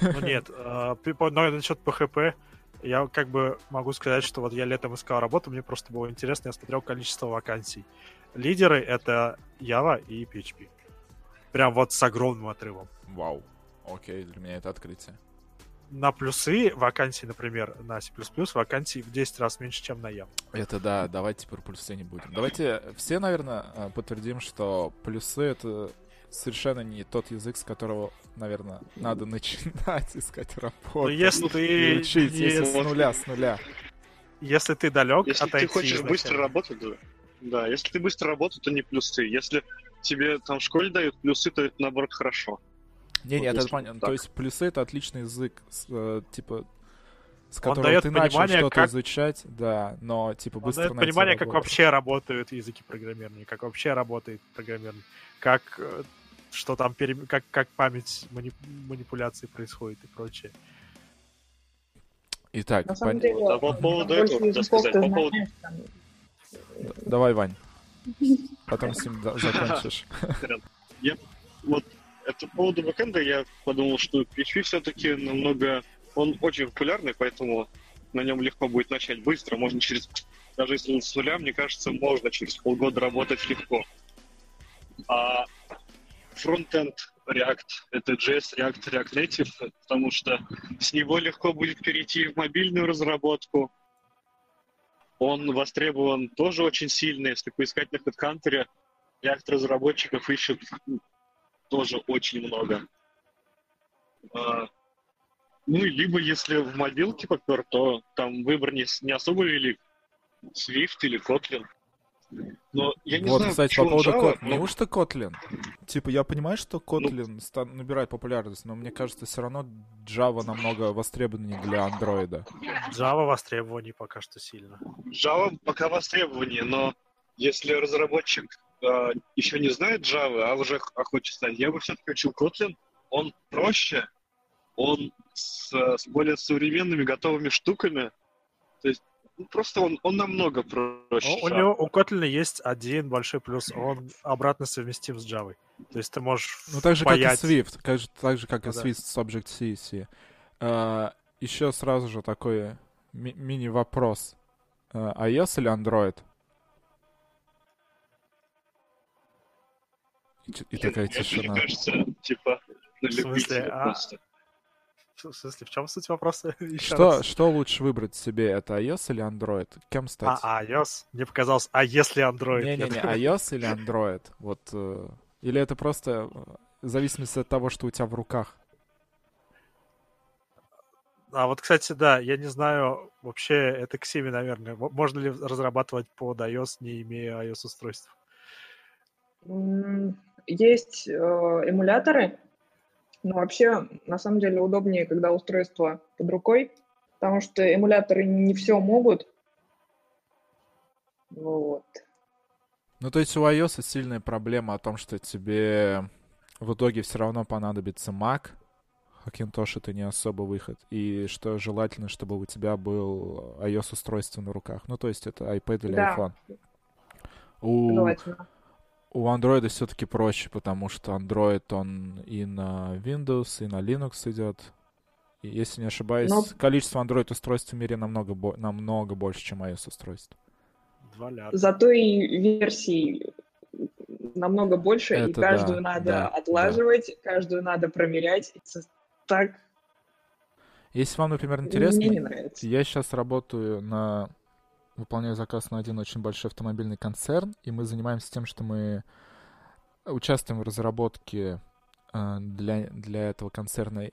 Ну, нет, а, но насчет PHP, я как бы могу сказать, что вот я летом искал работу, мне просто было интересно, я смотрел количество вакансий. Лидеры — это Java и PHP. Прям вот с огромным отрывом. Вау. Окей, для меня это открытие на плюсы вакансий, например, на C++ вакансий в 10 раз меньше, чем на Java. Это да, давайте про плюсы не будем. Давайте все, наверное, э, подтвердим, что плюсы — это совершенно не тот язык, с которого, наверное, надо начинать искать работу. Но если ты... Учить, не... если с нуля, с нуля. Если ты далек Если ты хочешь быстро работать, да. Да, если ты быстро работаешь, то не плюсы. Если тебе там в школе дают плюсы, то это, наоборот, хорошо. Не, не, это понятно. То есть плюсы это отличный язык, э, типа, с которым ты начал что-то как... изучать, да, но типа быстро Он дает понимание, работу. как вообще работают языки программирования, как вообще работает программирование, как э, что там, пере... как, как память манип... манипуляции происходит и прочее. Итак, На самом деле, да, по поводу этого, сказать, по поводу... Давай, Вань. Потом с ним закончишь. Я вот это по поводу бэкэнда я подумал, что PHP все-таки намного... Он очень популярный, поэтому на нем легко будет начать быстро. Можно через... Даже если с нуля, мне кажется, можно через полгода работать легко. А фронтенд React — это JS, React, React Native, потому что с него легко будет перейти в мобильную разработку. Он востребован тоже очень сильно. Если поискать на HeadHunter, React-разработчиков ищут тоже очень много. А, ну, либо если в мобилке попер, то там выбор не, не особо велик. Swift или Kotlin. Но я не вот, знаю, кстати, по поводу Kotlin. Но... Неужто Kotlin? Типа, я понимаю, что Kotlin ну... стан- набирает популярность, но мне кажется, все равно Java намного востребованнее для андроида. Java востребованнее пока что сильно. Java пока востребованнее, но если разработчик э, еще не знает Java, а уже хочет знать, я бы все-таки учил Kotlin. Он проще, он с, с более современными готовыми штуками. То есть ну, просто он, он намного проще. У, у него у Kotlin есть один большой плюс, он обратно совместим с Java. То есть ты можешь Ну так же, паять... как и Swift, так же, так же как и Swift с Objective-C. Uh, еще сразу же такой ми- мини-вопрос. Uh, iOS или Android? И, такая тишина. Мне кажется, типа, на в смысле, а... просто. В смысле, в чем суть вопроса? что, что лучше выбрать себе, это iOS или Android? Кем стать? А, iOS? Мне показалось, а если Android? Не-не-не, iOS или Android? Вот, э, или это просто э, в зависимости от того, что у тебя в руках? А вот, кстати, да, я не знаю, вообще это к Симе, наверное. Можно ли разрабатывать под iOS, не имея iOS-устройств? Есть э, эмуляторы, но вообще, на самом деле, удобнее, когда устройство под рукой, потому что эмуляторы не все могут. Вот. Ну, то есть у iOS сильная проблема о том, что тебе в итоге все равно понадобится Mac, Hackintosh это не особо выход, и что желательно, чтобы у тебя был iOS-устройство на руках. Ну, то есть это iPad или Да. iPhone. У, Желательно. У Android все-таки проще, потому что Android, он и на Windows, и на Linux идет. И, если не ошибаюсь, Но- количество Android-устройств в мире намного, бо- намного больше, чем iOS-устройств. Зато и версий намного больше, и Это каждую да, надо да, отлаживать, каждую надо промерять. Это так Если вам, например, мне интересно, не нравится. Я сейчас работаю на... Выполняю заказ на один очень большой автомобильный концерн, и мы занимаемся тем, что мы участвуем в разработке э, для, для этого концерна,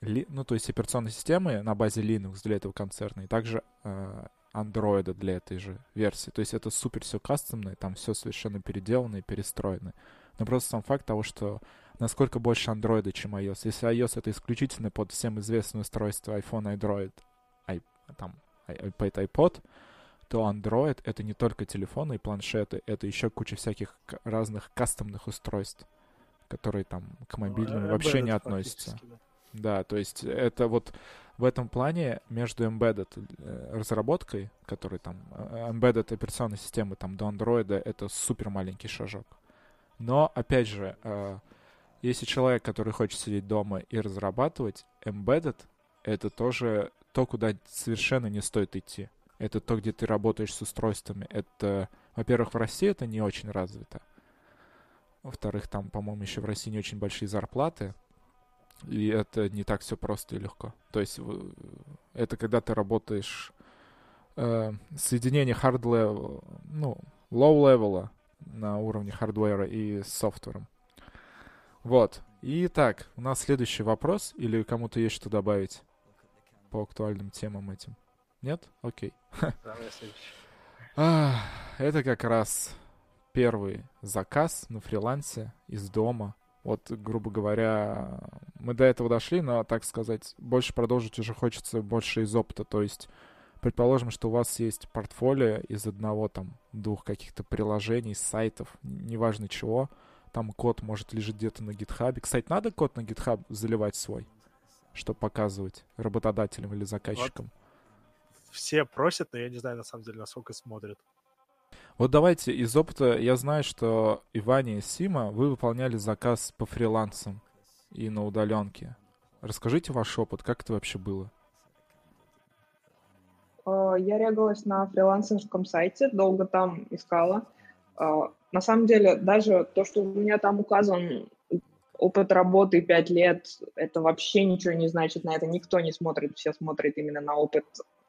ну, то есть операционной системы на базе Linux для этого концерна, и также э, Android для этой же версии. То есть это супер все кастомное, там все совершенно переделано и перестроено. Но просто сам факт того, что насколько больше Android, чем iOS. Если iOS это исключительно под всем известное устройство iPhone, Android, i- там, iPad, iPod, то Android это не только телефоны и планшеты, это еще куча всяких разных кастомных устройств, которые там к мобильным Ну, вообще не относятся. да. Да, то есть это вот в этом плане между embedded э, разработкой, который там э, embedded операционной системы там до Android, это супер маленький шажок. Но опять же, э, если человек, который хочет сидеть дома и разрабатывать, embedded это тоже то, куда совершенно не стоит идти. Это то, где ты работаешь с устройствами. Это, во-первых, в России это не очень развито. Во-вторых, там, по-моему, еще в России не очень большие зарплаты. И это не так все просто и легко. То есть это когда ты работаешь э, соединение hard ну, low level на уровне хардвера и с софтвером. Вот. И так, у нас следующий вопрос. Или кому-то есть что добавить по актуальным темам этим? Нет? Окей. А, Это как раз первый заказ на фрилансе из дома. Вот, грубо говоря, мы до этого дошли, но, так сказать, больше продолжить уже хочется больше из опыта. То есть, предположим, что у вас есть портфолио из одного, там, двух каких-то приложений, сайтов, неважно чего. Там код может лежит где-то на гитхабе. Кстати, надо код на гитхаб заливать свой, чтобы показывать работодателям или заказчикам? Все просят, но я не знаю, на самом деле, насколько смотрят. Вот давайте из опыта, я знаю, что и Ваня, и Сима, вы выполняли заказ по фрилансам и на удаленке. Расскажите ваш опыт, как это вообще было? Э, Я регалась на фрилансерском сайте, долго там искала. Э, На самом деле, даже то, что у меня там указан опыт работы 5 лет, это вообще ничего не значит, на это никто не смотрит, все смотрят именно на опыт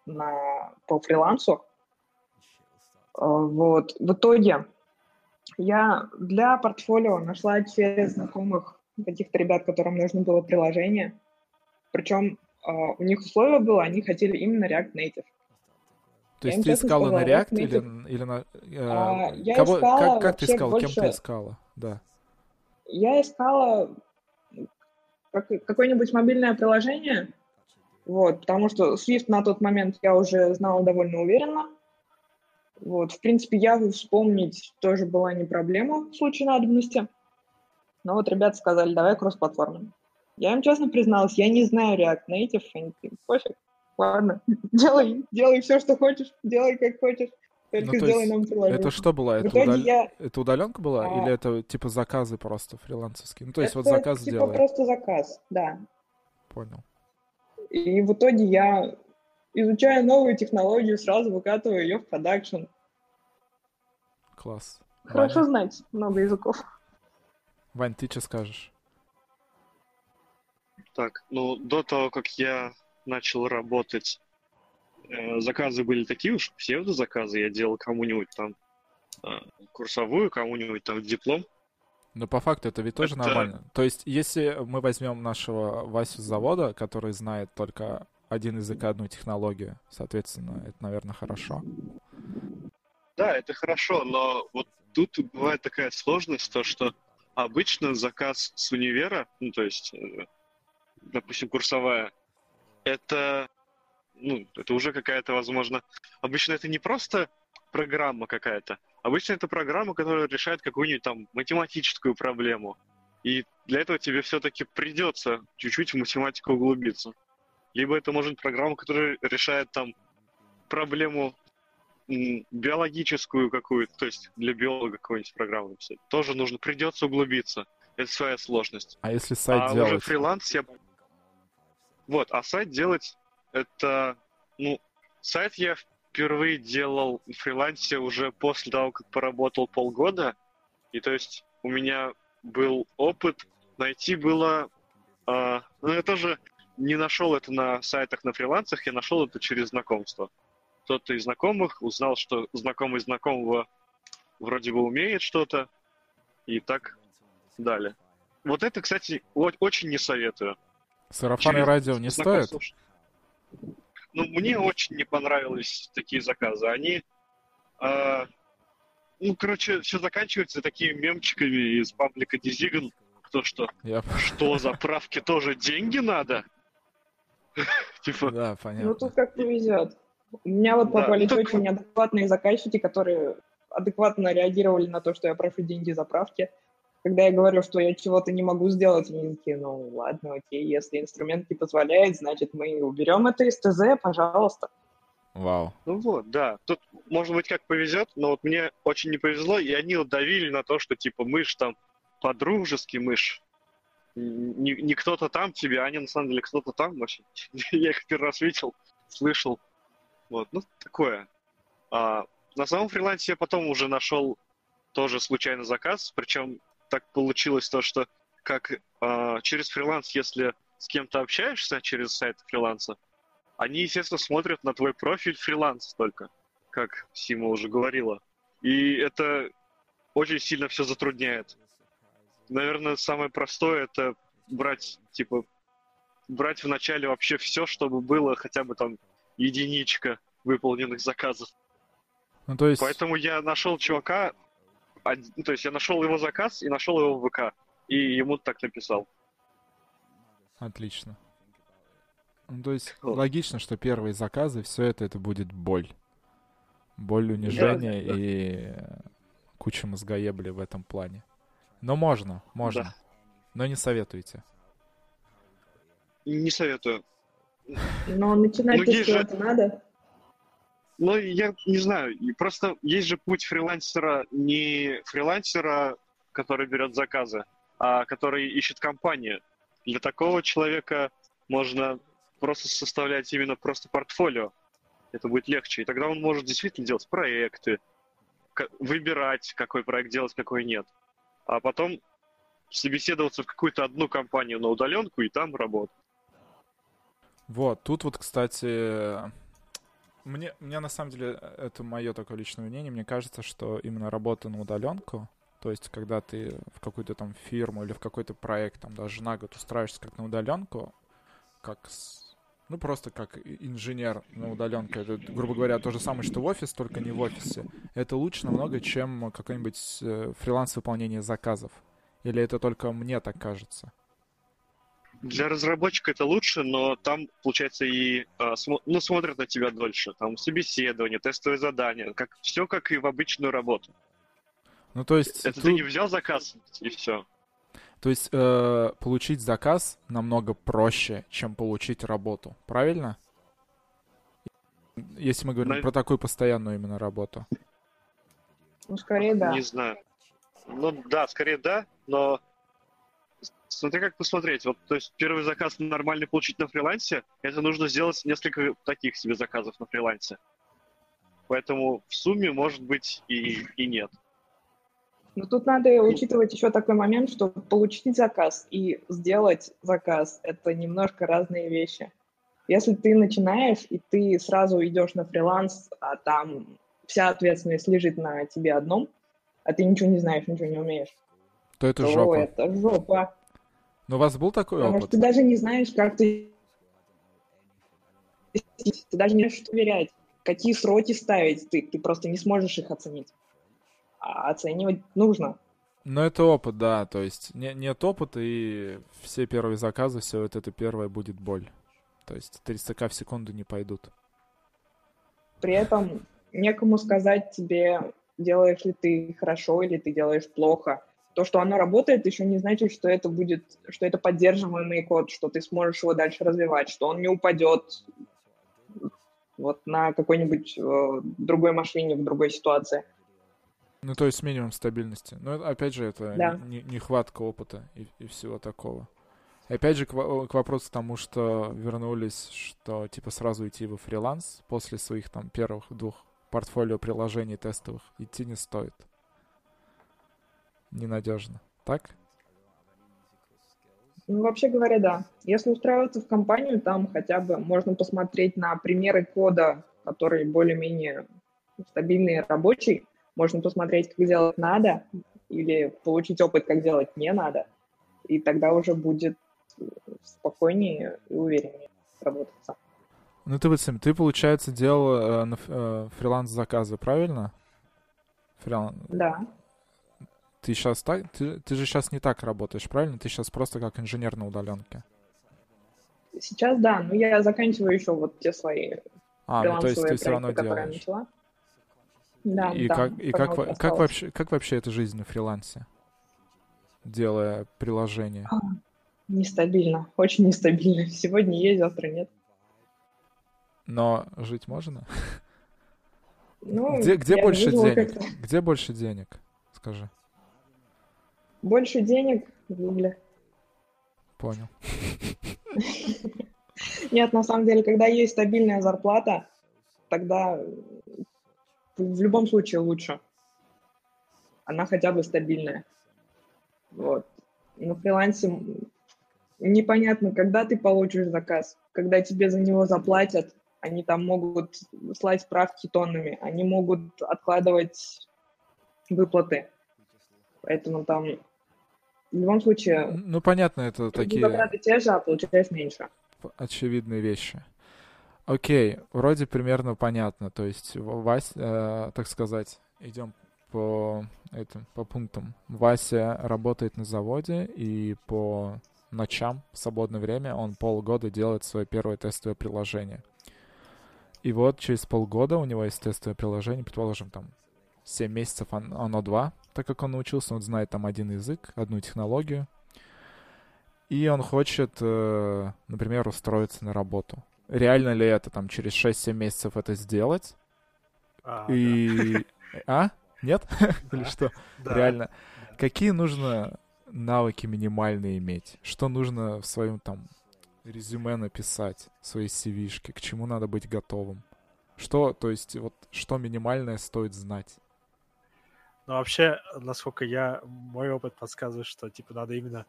на, по фрилансу. Э, Вот. В итоге я для портфолио нашла через знакомых каких-то ребят, которым нужно было приложение. Причем э, у них условие было, они хотели именно React Native. То есть ты искала на сказала, React React или, Native. или на... э, А, я кого- искала как, как ты искала? Кем ты больше- искала? Да. Я искала как- какое-нибудь мобильное приложение, вот, потому что Swift на тот момент я уже знала довольно уверенно. Вот, в принципе, Яву вспомнить тоже была не проблема в случае надобности. Но вот ребята сказали, давай кроссплатформенный. Я им честно призналась, я не знаю React Native, они такие, пофиг, ладно, делай, делай все, что хочешь, делай как хочешь, только Ну, сделай нам приложение. Это что было? Это, удал- я это удаленка была? А. Или это типа заказы просто фрилансовские? Ну, то есть вот Это заказ типа сделай. просто заказ, да. Понял. И в итоге я, изучая новую технологию, сразу выкатываю ее в продакшн. Класс. Хорошо Ваня, знать много языков. Вань, ты что скажешь? Так, ну, до того, как я начал работать, э, заказы были такие уж, псевдозаказы. Я делал кому-нибудь там э, курсовую, кому-нибудь там диплом. Но по факту это ведь тоже Это- нормально. То есть, если мы возьмем нашего Васю с завода, который знает только один язык и одну технологию, соответственно, это, наверное, хорошо. Да, это хорошо, но вот тут бывает такая сложность, то что обычно заказ с универа, ну, то есть, э, допустим, курсовая, это, ну, это уже какая-то, возможно, обычно это не просто программа какая-то, Обычно это программа, которая решает какую-нибудь там математическую проблему. И для этого тебе все-таки придется чуть-чуть в математику углубиться. Либо это может быть программа, которая решает там проблему биологическую какую-то, то есть для биолога какую-нибудь программу написать. Тоже нужно, придется углубиться. Это своя сложность. А если сайт а делать? уже фриланс я... Вот, а сайт делать это, ну, сайт я впервые делал в фрилансе уже после того, как поработал полгода. И то есть у меня был опыт, найти было... Э, ну, я тоже не нашел это на сайтах на фрилансах, я нашел это через знакомство. Кто-то из знакомых узнал, что знакомый знакомого вроде бы умеет что-то, и так далее. Вот это, кстати, очень не советую. Сарафаны радио не стоит? Ну, мне очень не понравились такие заказы. Они, э, ну, короче, все заканчивается такими мемчиками из паблика Дизиган. То, что, Я... что заправки тоже деньги надо? Типа... Да, понятно. Ну, тут как повезет. У меня вот попались очень неадекватные заказчики, которые адекватно реагировали на то, что я прошу деньги заправки когда я говорю, что я чего-то не могу сделать, они такие, ну ладно, окей, если инструмент не позволяет, значит мы уберем это из ТЗ, пожалуйста. Вау. Ну вот, да. Тут, может быть, как повезет, но вот мне очень не повезло, и они вот давили на то, что типа мы ж там по-дружески, мы ж не, не кто-то там тебе, а они на самом деле кто-то там вообще. я их первый раз видел, слышал. Вот, ну такое. А, на самом фрилансе я потом уже нашел тоже случайно заказ, причем так получилось то, что как э, через фриланс, если с кем-то общаешься через сайт фриланса, они, естественно, смотрят на твой профиль фриланс только, как Сима уже говорила. И это очень сильно все затрудняет. Наверное, самое простое это брать, типа, брать в начале вообще все, чтобы было хотя бы там единичка выполненных заказов. Ну, то есть... Поэтому я нашел чувака, то есть я нашел его заказ и нашел его в ВК. И ему так написал. Отлично. Ну, то есть вот. логично, что первые заказы, все это, это будет боль. Боль унижения да, да. и куча мозгоебли в этом плане. Но можно, можно. Да. Но не советуйте. Не советую. Но начинать ну, с чего-то же... надо. Ну, я не знаю, просто есть же путь фрилансера, не фрилансера, который берет заказы, а который ищет компанию. Для такого человека можно просто составлять именно просто портфолио. Это будет легче. И тогда он может действительно делать проекты, выбирать, какой проект делать, какой нет. А потом собеседоваться в какую-то одну компанию на удаленку и там работать. Вот, тут вот, кстати, мне, мне на самом деле, э, это мое такое личное мнение, мне кажется, что именно работа на удаленку, то есть когда ты в какую-то там фирму или в какой-то проект, там даже на год устраиваешься как на удаленку, как с, ну просто как инженер на удаленку, это, грубо говоря, то же самое, что в офис, только не в офисе. Это лучше намного, чем какой-нибудь э, фриланс выполнения заказов. Или это только мне так кажется? Для разработчика это лучше, но там, получается, и смо- ну, смотрят на тебя дольше. Там собеседование, тестовые задания, как, все как и в обычную работу. Ну, то есть... Это тут... ты не взял заказ, и все. То есть э, получить заказ намного проще, чем получить работу, правильно? Если мы говорим на... про такую постоянную именно работу. Ну, скорее да. Не знаю. Ну да, скорее да, но смотри, как посмотреть. Вот, то есть первый заказ нормально получить на фрилансе, это нужно сделать несколько таких себе заказов на фрилансе. Поэтому в сумме может быть и, и нет. Но тут надо учитывать еще такой момент, что получить заказ и сделать заказ – это немножко разные вещи. Если ты начинаешь, и ты сразу идешь на фриланс, а там вся ответственность лежит на тебе одном, а ты ничего не знаешь, ничего не умеешь, то это то жопа. это жопа. Но у вас был такой Потому опыт? Потому что ты даже не знаешь, как ты... Ты даже не знаешь, что проверять, какие сроки ставить. Ты, ты просто не сможешь их оценить. А оценивать нужно. Ну, это опыт, да. То есть не, нет опыта, и все первые заказы, все вот это первое будет боль. То есть 300к в секунду не пойдут. При этом некому сказать тебе, делаешь ли ты хорошо или ты делаешь плохо. То, что оно работает, еще не значит, что это будет, что это поддерживаемый код, что ты сможешь его дальше развивать, что он не упадет вот на какой-нибудь э, другой машине в другой ситуации. Ну, то есть минимум стабильности. Но опять же, это Да. не- нехватка опыта и, и всего такого. И опять же, к, к вопросу тому, что вернулись, что типа сразу идти во фриланс после своих там первых двух портфолио приложений тестовых идти не стоит. Ненадежно. Так? Ну, вообще говоря, да. Если устраиваться в компанию, там хотя бы можно посмотреть на примеры кода, который более-менее стабильный и рабочий. Можно посмотреть, как делать надо, или получить опыт, как делать не надо. И тогда уже будет спокойнее и увереннее работаться. Ну ты вот, Сэм, ты, получается, делал э, э, фриланс-заказы, правильно? Фрилан... Да, Ты сейчас так... Ты, ты же сейчас не так работаешь, правильно? Ты сейчас просто как инженер на удаленке. сейчас да, но я заканчиваю еще вот те свои А, ну то есть ты все равно делаешь. начала. Да, И да, как, и как, как, осталось. вообще, как вообще эта жизнь на фрилансе? Делая приложение. Нестабильно, очень нестабильно. Сегодня есть, завтра нет. Но жить можно? Ну, Где, где больше денег? Где больше денег? Скажи. Больше денег в Гугле. Понял. Нет, на самом деле, когда есть стабильная зарплата, тогда в любом случае лучше. Она хотя бы стабильная. Вот. На фрилансе непонятно, когда ты получишь заказ, когда тебе за него заплатят. Они там могут слать справки тоннами, они могут откладывать выплаты. Поэтому там в любом случае Ну, понятно, это такие затраты те же, а получаешь меньше. очевидные вещи. Окей, вроде примерно понятно. То есть В- Вась, э, так сказать, идем по этим, по пунктам. Вася работает на заводе и по ночам в свободное время он полгода делает свое первое тестовое приложение. И вот через полгода у него есть тестовое приложение, предположим, там 7 месяцев он- оно 2, так как он научился, он знает там один язык, одну технологию. И он хочет, э, например, устроиться на работу. Реально ли это там через 6-7 месяцев это сделать? А, И... А? Нет? Или Да. что? да. Реально. Какие нужно навыки минимальные иметь? Что нужно в своем там резюме написать, своей CV-шке? К чему надо быть готовым? Что, то есть, вот, что минимальное стоит знать? Но вообще, насколько я, мой опыт подсказывает, что типа надо именно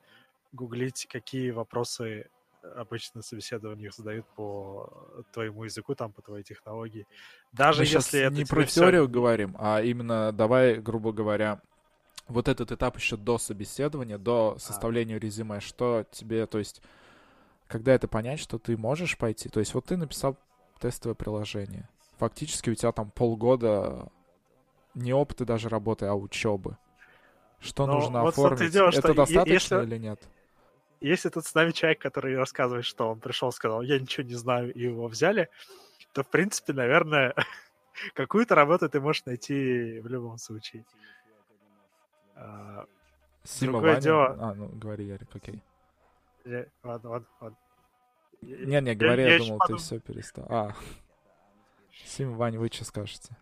гуглить, какие вопросы обычно на собеседованиях задают по твоему языку, там, по твоей технологии. Даже Мы если это не про теорию говорим, а именно давай, грубо говоря, вот этот этап еще до собеседования, до составления резюме, что тебе, то есть, когда это понять, что ты можешь пойти, то есть вот ты написал тестовое приложение, фактически у тебя там полгода не опыта даже работы, а учебы. Что Но нужно вот оформить? дело, это достаточно если- или нет? Если тут с нами человек, который рассказывает, что он пришел, сказал, я ничего не знаю, и его взяли, то, в принципе, наверное, какую-то работу ты можешь найти в любом случае. А, Сима, другое Ваня? дело- А, ну, говори, Ярик, окей. я- Ладно, ладно, ладно. Не-не, говори, я, я ещё думал, ты подумал. все перестал. А, Сим, Вань, вы что скажете?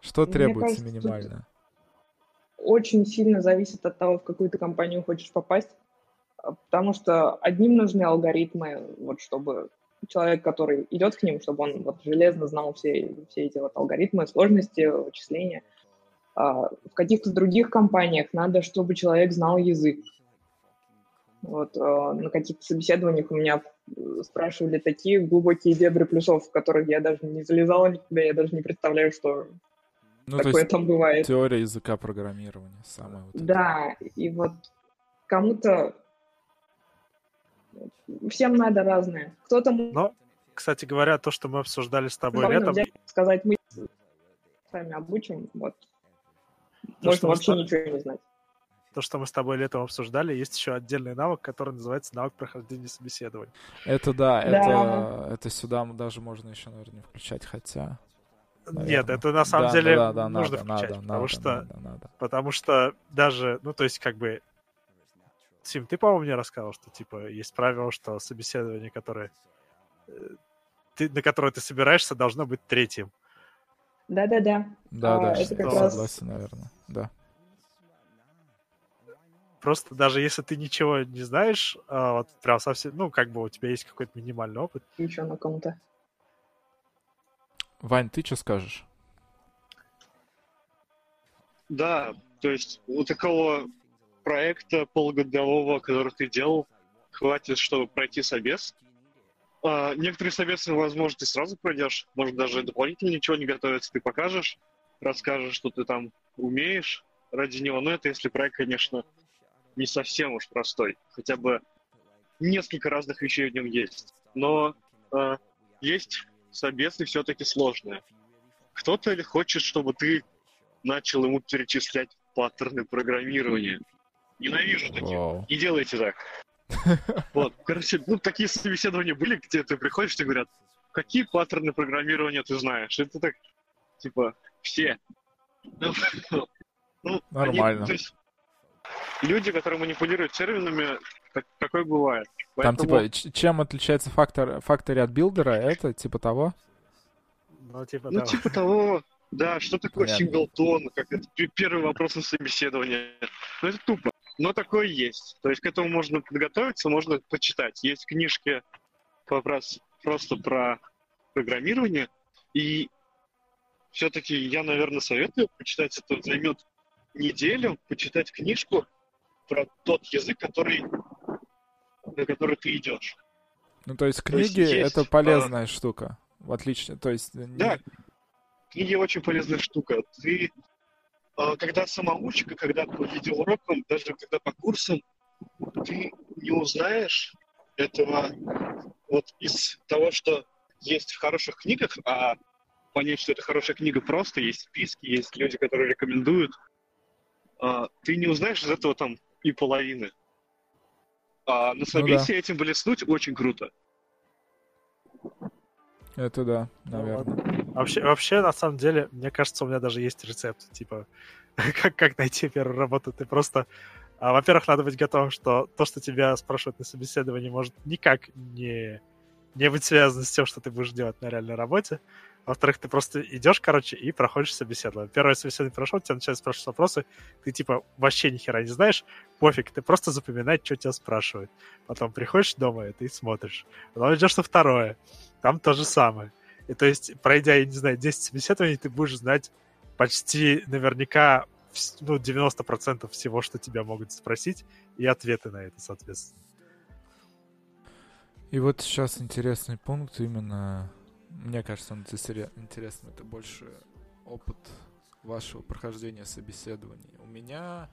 Что Мне требуется кажется, минимально? очень сильно зависит от того, в какую ты компанию хочешь попасть, а, потому что одним нужны алгоритмы, вот чтобы человек, который идет к ним, чтобы он вот железно знал все, все эти вот алгоритмы, сложности, вычисления. А в каких-то других компаниях надо, чтобы человек знал язык. Вот а, на каких-то собеседованиях у меня э, спрашивали такие глубокие дебри плюсов, в которых я даже не залезала никуда, я даже не представляю, что Ну, то такое есть там бывает. теория языка программирования самая вот. Да, и вот кому-то всем надо разное. Кто-то Но, кстати говоря, то, что мы обсуждали с тобой спокойно летом, взять сказать, мы сами обучим, вот. То, что Можно мы вообще ста- ничего не знать. то, что мы с тобой летом обсуждали, есть еще отдельный навык, который называется навык прохождения собеседований. Это да, Да. это, это сюда даже можно еще, наверное, не включать, хотя... наверное. Нет, это на самом Да, деле да, да, нужно надо, включать, надо, потому надо, что надо, надо. Потому что даже, ну, то есть, как бы, Сим, ты, по-моему, мне рассказал, что, типа, есть правило, что собеседование, которое э, ты, на которое ты собираешься, должно быть третьим. Да-да-да. Да, А, да, это что- как раз- согласен, наверное. Да. Просто даже если ты ничего не знаешь, а, вот прям совсем, ну, как бы у тебя есть какой-то минимальный опыт, Еще на ком-то. Вань, ты что скажешь? Да, то есть у такого проекта полугодового, который ты делал, хватит, чтобы пройти собес. А, некоторые собесы, возможно, ты сразу пройдешь, может, даже дополнительно ничего не готовится, ты покажешь, расскажешь, что ты там умеешь ради него. Но это если проект, конечно, не совсем уж простой. Хотя бы несколько разных вещей в нем есть. Но а, есть собесы все-таки сложные. Кто-то хочет, чтобы ты начал ему перечислять паттерны программирования. Ненавижу таких. Вау. Не делайте так. Вот, короче, ну такие собеседования были, где ты приходишь, тебе говорят, какие паттерны программирования ты знаешь? Это так, типа, все. Ну, ну, они- Нормально. то есть люди, которые манипулируют терминами, так- такое бывает. Там, Поэтому- типа, ч- чем отличается factor, factory от builder а? Это, типа, того? ну, типа, Ну, да. типа того, да, что такое Понятно. singleton, как это пе- первый вопрос на собеседование. Ну, это тупо. Но такое есть. То есть к этому можно подготовиться, можно почитать. Есть книжки как раз просто про программирование. И все-таки я, наверное, советую почитать это. Займет неделю, почитать книжку про тот язык, который, на который ты идешь. Ну, то есть То есть книги — есть, это полезная штука. В отличие, то есть... э, Да, книги очень полезная штука. Ты, э, когда самоучка, когда по видеоурокам, даже когда по курсам, ты не узнаешь этого вот из того, что есть в хороших книгах, а понять, что это хорошая книга просто, есть списки, есть люди, которые рекомендуют, а, ты не узнаешь из этого там и половины. А на собесе этим блеснуть очень круто. Это да, Ну, наверное. Вообще, вообще, на самом деле, мне кажется, у меня даже есть рецепт, типа, как, как найти первую работу. Ты просто, а, во-первых, надо быть готовым, что то, что тебя спрашивают на собеседовании, может никак не, не быть связано с тем, что ты будешь делать на реальной работе. Во-вторых, ты просто идешь, короче, и проходишь собеседование. Первое собеседование прошел, тебя начинают спрашивать вопросы, ты, типа, вообще ни хера не знаешь, пофиг, ты просто запоминай, что тебя спрашивают. Потом приходишь дома, и ты смотришь. Потом идешь на второе, там то же самое. И то есть, пройдя, я не знаю, 10 собеседований, ты будешь знать почти наверняка ну, 90% всего, что тебя могут спросить, и ответы на это, соответственно. И вот сейчас интересный пункт именно... Мне кажется, он интересный. Это больше опыт вашего прохождения собеседований. У меня...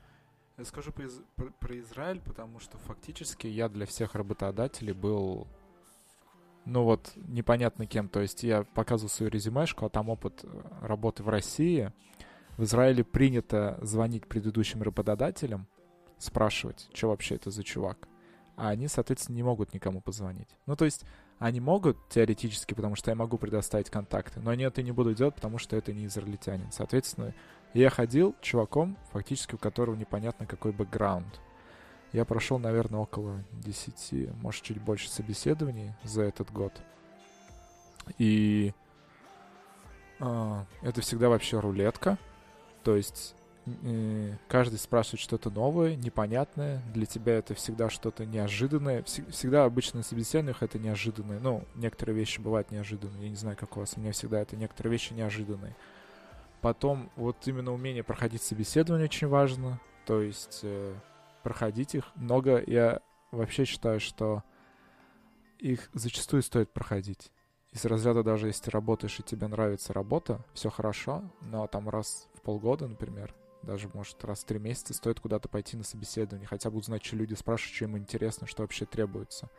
Я скажу про, Из- про Израиль, потому что фактически я для всех работодателей был ну вот, непонятно кем. То есть я показывал свою резюмешку, а там опыт э, работы в России. В Израиле принято звонить предыдущим работодателям, спрашивать, что вообще это за чувак. А они, соответственно, не могут никому позвонить. Ну, то есть они могут теоретически, потому что я могу предоставить контакты, но они это не будут делать, потому что это не израильтянин. Соответственно, я ходил чуваком, фактически у которого непонятно какой бэкграунд. Я прошел, наверное, около 10, может, чуть больше собеседований за этот год. И а, это всегда вообще рулетка. То есть э, каждый спрашивает что-то новое, непонятное. Для тебя это всегда что-то неожиданное. Вс- всегда обычно на собеседованиях это неожиданное. Ну, некоторые вещи бывают неожиданные. Я не знаю, как у вас. У меня всегда это некоторые вещи неожиданные. Потом вот именно умение проходить собеседование очень важно. То есть э, проходить их много. Я вообще считаю, что их зачастую стоит проходить. Из разряда даже если ты работаешь и тебе нравится работа, все хорошо, но там раз в полгода, например, даже, может, раз в три месяца стоит куда-то пойти на собеседование, хотя бы узнать, что люди спрашивают, что им интересно, что вообще требуется.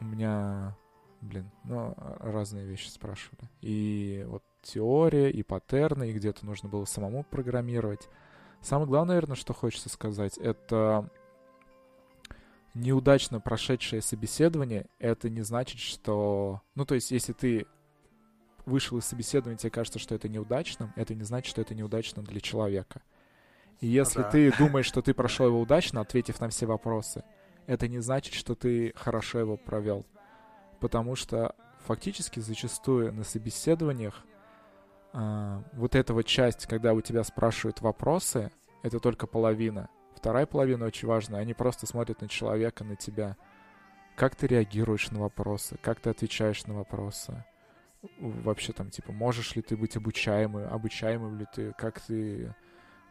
У меня, блин, ну, разные вещи спрашивали. И вот теория, и паттерны, и где-то нужно было самому программировать. Самое главное, наверное, что хочется сказать, это неудачно прошедшее собеседование, это не значит, что... Ну, то есть, если ты вышел из собеседования, тебе кажется, что это неудачным, это не значит, что это неудачно для человека. И если Да. ты думаешь, что ты прошел его удачно, ответив на все вопросы, это не значит, что ты хорошо его провел. Потому что фактически зачастую на собеседованиях а, вот эта вот часть, когда у тебя спрашивают вопросы, это только половина. Вторая половина очень важная. Они просто смотрят на человека, на тебя. Как ты реагируешь на вопросы, как ты отвечаешь на вопросы. Вообще там, типа, можешь ли ты быть обучаемым, обучаемым ли ты, как ты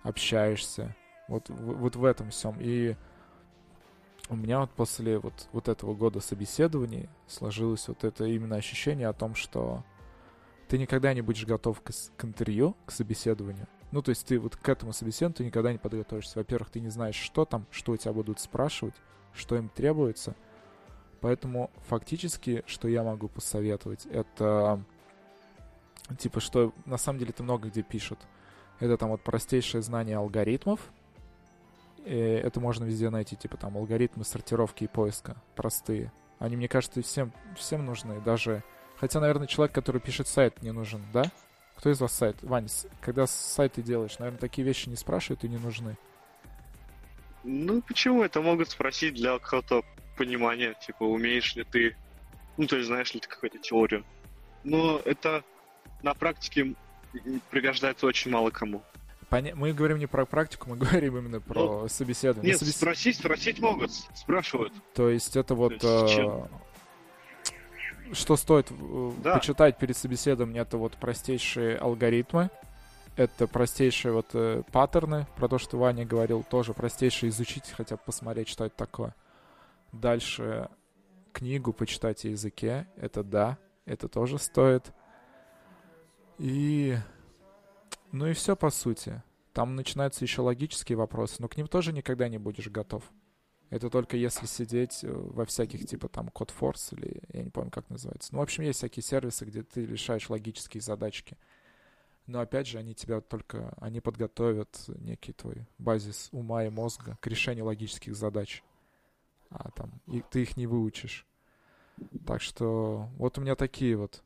общаешься. Вот, вот в этом всем. И у меня вот после вот, вот этого года собеседований сложилось вот это именно ощущение о том, что ты никогда не будешь готов к, к интервью, к собеседованию. Ну, то есть ты вот к этому собеседованию ты никогда не подготовишься. Во-первых, ты не знаешь, что там, что у тебя будут спрашивать, что им требуется. Поэтому фактически, что я могу посоветовать, это типа, что на самом деле это много где пишут. Это там вот простейшее знание алгоритмов. И это можно везде найти, типа там алгоритмы сортировки и поиска простые. Они, мне кажется, всем, всем нужны. Даже Хотя, наверное, человек, который пишет сайт, не нужен, да? Кто из вас сайт? Вань, когда сайт ты делаешь, наверное, такие вещи не спрашивают и не нужны. Ну, почему? Это могут спросить для какого-то понимания, типа, умеешь ли ты, ну, то есть знаешь ли ты какую-то теорию. Но это на практике пригождается очень мало кому. Поня- Мы говорим не про практику, мы говорим именно про собеседование. Нет, собес- спросить, спросить могут, спрашивают. То есть это вот... То есть э, Что стоит э, Да. почитать перед собеседованием, это вот простейшие алгоритмы, это простейшие вот э, паттерны, про то, что Ваня говорил, тоже простейшие изучить, хотя бы посмотреть, что это такое. Дальше книгу почитать о языке, это да, это тоже стоит. И... Ну и все, по сути. Там начинаются еще логические вопросы, но к ним тоже никогда не будешь готов. Это только если сидеть э, во всяких, типа там Codeforce или я не помню, как называется. Ну, в общем, есть всякие сервисы, где ты решаешь логические задачки. Но опять же, они тебя только, они подготовят некий твой базис ума и мозга к решению логических задач. А там, и ты их не выучишь. Так что вот у меня такие вот,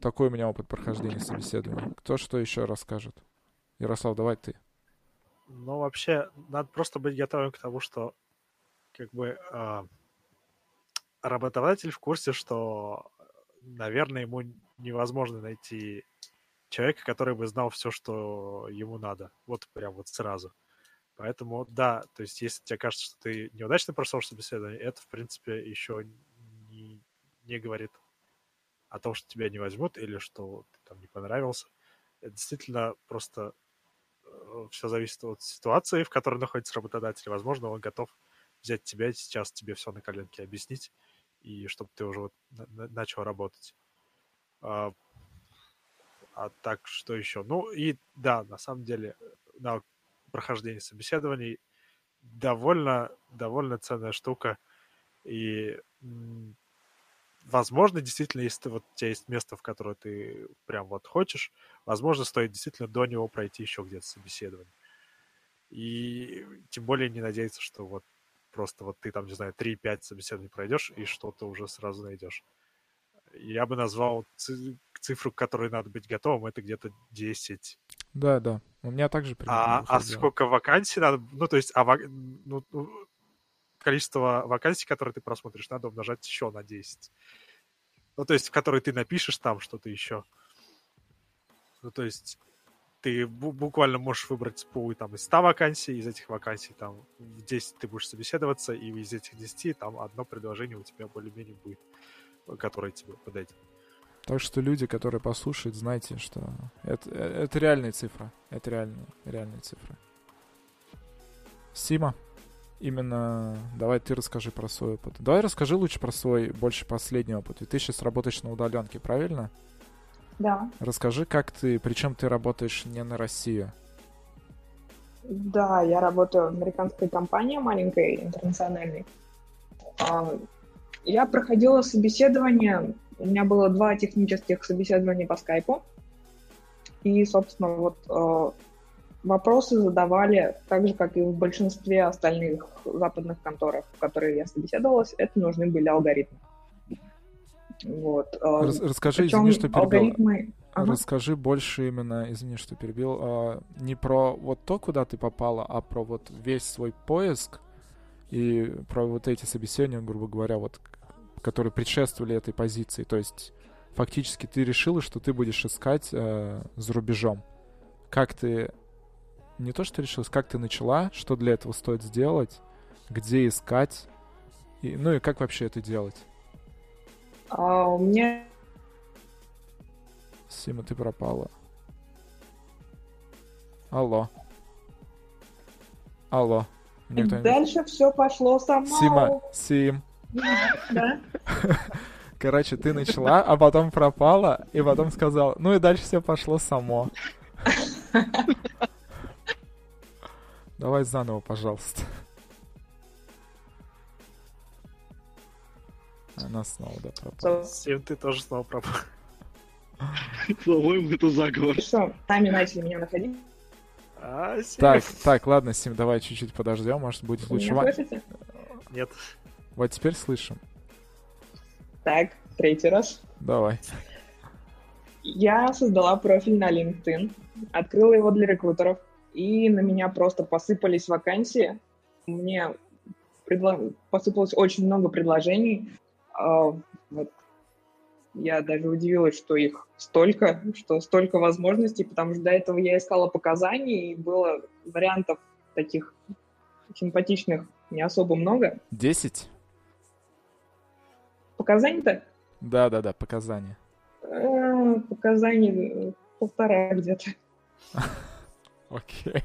такой у меня опыт прохождения собеседования. Кто что еще расскажет? Ярослав, давай ты. Ну, вообще, надо просто быть готовым к тому, что как бы а, работодатель в курсе, что, наверное, ему невозможно найти человека, который бы знал все, что ему надо. Вот прям вот сразу. Поэтому, да, то есть, если тебе кажется, что ты неудачно прошел собеседование, это, в принципе, еще не, не говорит о том, что тебя не возьмут или что ты там не понравился. Это действительно просто все зависит от ситуации, в которой находится работодатель. Возможно, он готов взять тебя и сейчас тебе все на коленке объяснить, и чтобы ты уже вот на- на- начал работать. А, а так, что еще? Ну и да, на самом деле, на прохождение собеседований довольно, довольно ценная штука. И возможно, действительно, если ты, вот, у тебя есть место, в которое ты прям вот хочешь, возможно, стоит действительно до него пройти еще где-то собеседование. И тем более не надеяться, что вот просто вот ты там, не знаю, 3-5 собеседований пройдешь и что-то уже сразу найдешь. Я бы назвал ци- цифру, к которой надо быть готовым, это где-то 10. Да, да. У меня также примерно А, а сколько вакансий надо? Ну, то есть, а ва- ну, ну, количество вакансий, которые ты просмотришь, надо умножать еще на 10. Ну, то есть, которые ты напишешь там что-то еще. Ну, то есть, ты бу- буквально можешь выбрать пул там из 100 вакансий, из этих вакансий там в 10 ты будешь собеседоваться, и из этих 10 там одно предложение у тебя более-менее будет, которое тебе подойдет. Так что люди, которые послушают, знайте, что это, э, это реальная цифра. Это реальная, реальная цифра. Сима, именно давай ты расскажи про свой опыт. Давай расскажи лучше про свой больше последний опыт. Ведь ты сейчас работаешь на удаленке, правильно? Да, Расскажи, как ты, причем ты работаешь не на Россию. да, я работаю в американской компании маленькой, интернациональной. А, Я проходила собеседование, у меня было два технических собеседования по скайпу. И, собственно, вот э, вопросы задавали так же, как и в большинстве остальных западных конторах, в которые я собеседовалась, это нужны были алгоритмы. Вот. э, Рас- расскажи, причем извини, что перебил. алгоритмы... Ага. Расскажи больше именно, извини, что перебил, а, не про вот то, куда ты попала, а про вот весь свой поиск и про вот эти собеседования, грубо говоря, вот, которые предшествовали этой позиции. То есть фактически ты решила, что ты будешь искать э, за рубежом. Как ты... Не то, что решилась, как ты начала, что для этого стоит сделать, где искать, и, ну и как вообще это делать? А, у меня Сима, ты пропала. Алло. Алло. Кто-нибудь- дальше все пошло само. Сима, Сим. Да? Короче, ты начала, а потом пропала, и потом сказал, ну и дальше все пошло само. Давай заново, пожалуйста. Она снова, да, пропала. Сим, ты тоже снова пропал. По-моему, это заговор. Что, сами начали меня находить? А. Так, так, ладно, Сим, давай чуть-чуть подождем, может будет лучше. Нет. Вот теперь слышим. Так, третий раз. Давай. Я создала профиль на LinkedIn, открыла его для рекрутеров, и на меня просто посыпались вакансии. Мне предло- посыпалось очень много предложений. А, вот. Я даже удивилась, что их столько, что столько возможностей, потому что до этого я искала показания, и было вариантов таких симпатичных не особо много. Десять? Показаний-то? Да-да-да, показания. Э, Показаний э, полтора где-то. Окей.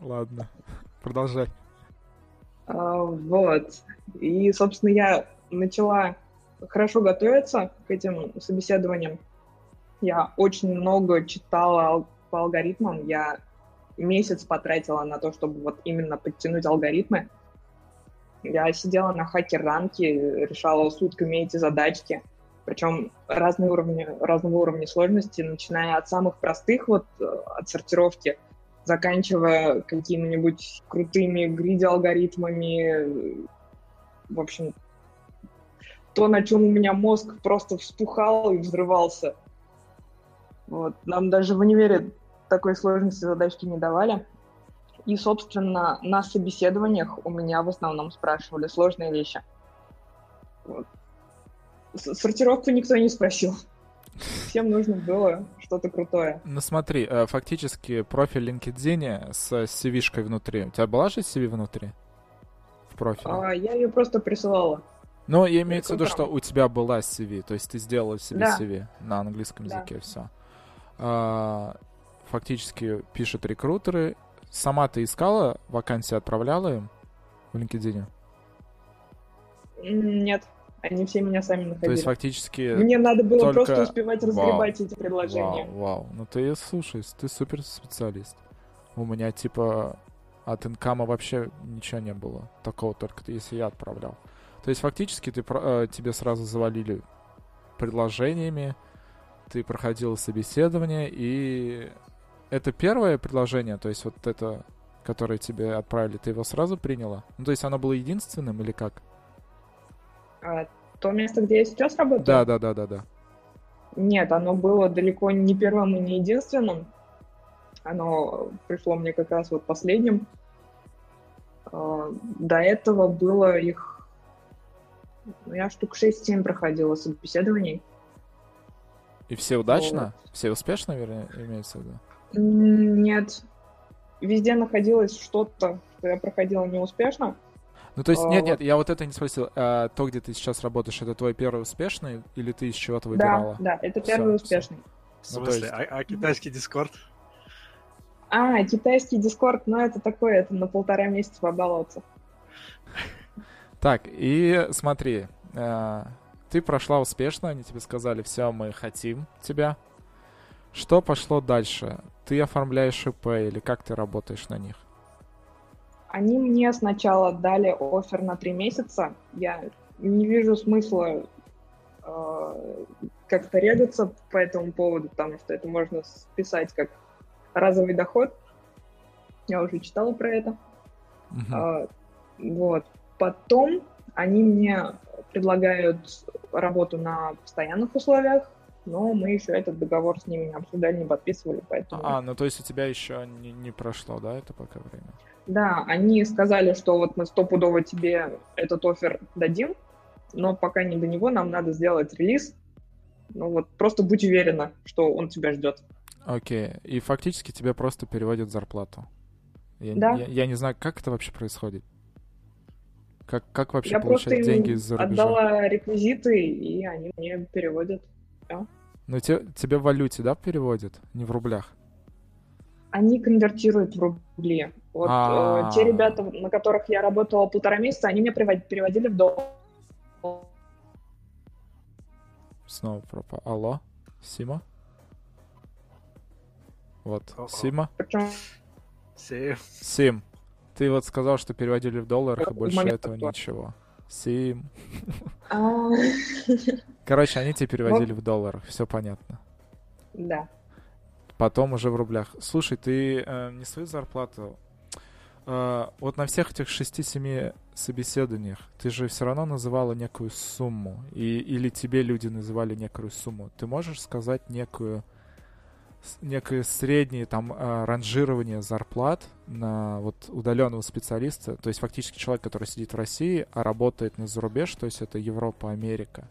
Ладно. Продолжай. А, Вот. И, собственно, я начала хорошо готовиться к этим собеседованиям. Я очень много читала ал- по алгоритмам. Я месяц потратила на то, чтобы вот именно подтянуть алгоритмы. Я сидела на хакер-ранке, решала сутками эти задачки. Причем разные уровни, разного уровня сложности, начиная от самых простых, вот э, от сортировки, заканчивая какими-нибудь крутыми гриди-алгоритмами. В общем, то, на чем у меня мозг просто вспухал и взрывался. Вот. Нам даже в универе такой сложности задачки не давали. И, собственно, на собеседованиях у меня в основном спрашивали сложные вещи. Вот. Сортировку никто не спросил. Всем нужно было что-то крутое. Ну смотри, э, фактически профиль LinkedIn с CV-шкой внутри. У тебя была же CV внутри? В профиле? А, я ее просто присылала. Ну, я имею в виду, что у тебя была CV, то есть ты сделала себе Да. CV на английском Да. языке, все. фактически пишут рекрутеры. Сама ты искала вакансии, отправляла им в LinkedIn? Нет, они все меня сами То находили. есть фактически... Мне надо было только- просто успевать Вау. разгребать эти предложения. Вау, вау. Ну ты, слушай, ты супер специалист. У меня типа от инкама вообще ничего не было. Такого только если я отправлял. То есть фактически ты, э, тебе сразу завалили предложениями, ты проходил собеседование, и это первое предложение, то есть вот это, которое тебе отправили, ты его сразу приняла? Ну, то есть оно было единственным или как? А то место, где я сейчас работаю? Да, да, да, да, да. Нет, оно было далеко не первым и не единственным. Оно пришло мне как раз вот последним. А, До этого было их... ну, Я штук 6-7 проходила собеседований. И все удачно? Все успешно, вернее, имеется в виду? Нет. Везде находилось что-то, что я проходила неуспешно. Ну, то есть, А, нет, вот. нет, я вот это не спросил. А, то, где ты сейчас работаешь, это твой первый успешный, или ты из чего-то Да, выбирала? да, это Всё, первый всё. успешный. В Ну, то смысле, есть- а, а китайский дискорд? А, китайский дискорд, ну это такое, это на полтора месяца побаловаться. Так, и смотри, э, ты прошла успешно, они тебе сказали, все, мы хотим тебя. Что пошло дальше? Ты оформляешь ИП или как ты работаешь на них? Они мне сначала дали офер на три месяца. Я не вижу смысла э, как-то регаться по этому поводу, потому что это можно списать как разовый доход. Я уже читала про это. Мгм. А, вот. Потом они мне предлагают работу на постоянных условиях, но мы еще этот договор с ними не обсуждали, не подписывали, поэтому... А, ну то есть у тебя еще не, не прошло, да, это пока время? Да, они сказали, что вот мы стопудово тебе этот офер дадим, но пока не до него, нам надо сделать релиз. Ну вот, просто будь уверена, что он тебя ждет. Окей, и фактически тебе просто переводят зарплату. Я, Да. я, я не знаю, как это вообще происходит. Как, как вообще Я просто получать деньги из-за рубежа? отдала реквизиты, и они мне переводят. Ну, те- тебе в валюте, да, переводят? Не в рублях? Они конвертируют в рубли. Вот А. э, те ребята, на которых я работала полтора месяца, они мне привод- переводили в доллар. Снова пропал. Алло? Сима? Вот, О-о. Сима? Причем Сею. Сим, ты вот сказал, что переводили в долларах, и больше этого ничего. Сим. а, Короче, они тебе переводили в долларах, все понятно. Да. Потом уже в рублях. Слушай, ты э, не свою зарплату... э, вот на всех этих 6-7 собеседованиях ты же все равно называла некую сумму. И, или тебе люди называли некую сумму. Ты можешь сказать некую некое среднее там э, ранжирование зарплат на вот удаленного специалиста, то есть фактически человек, который сидит в России, а работает на зарубеж, то есть это Европа, Америка,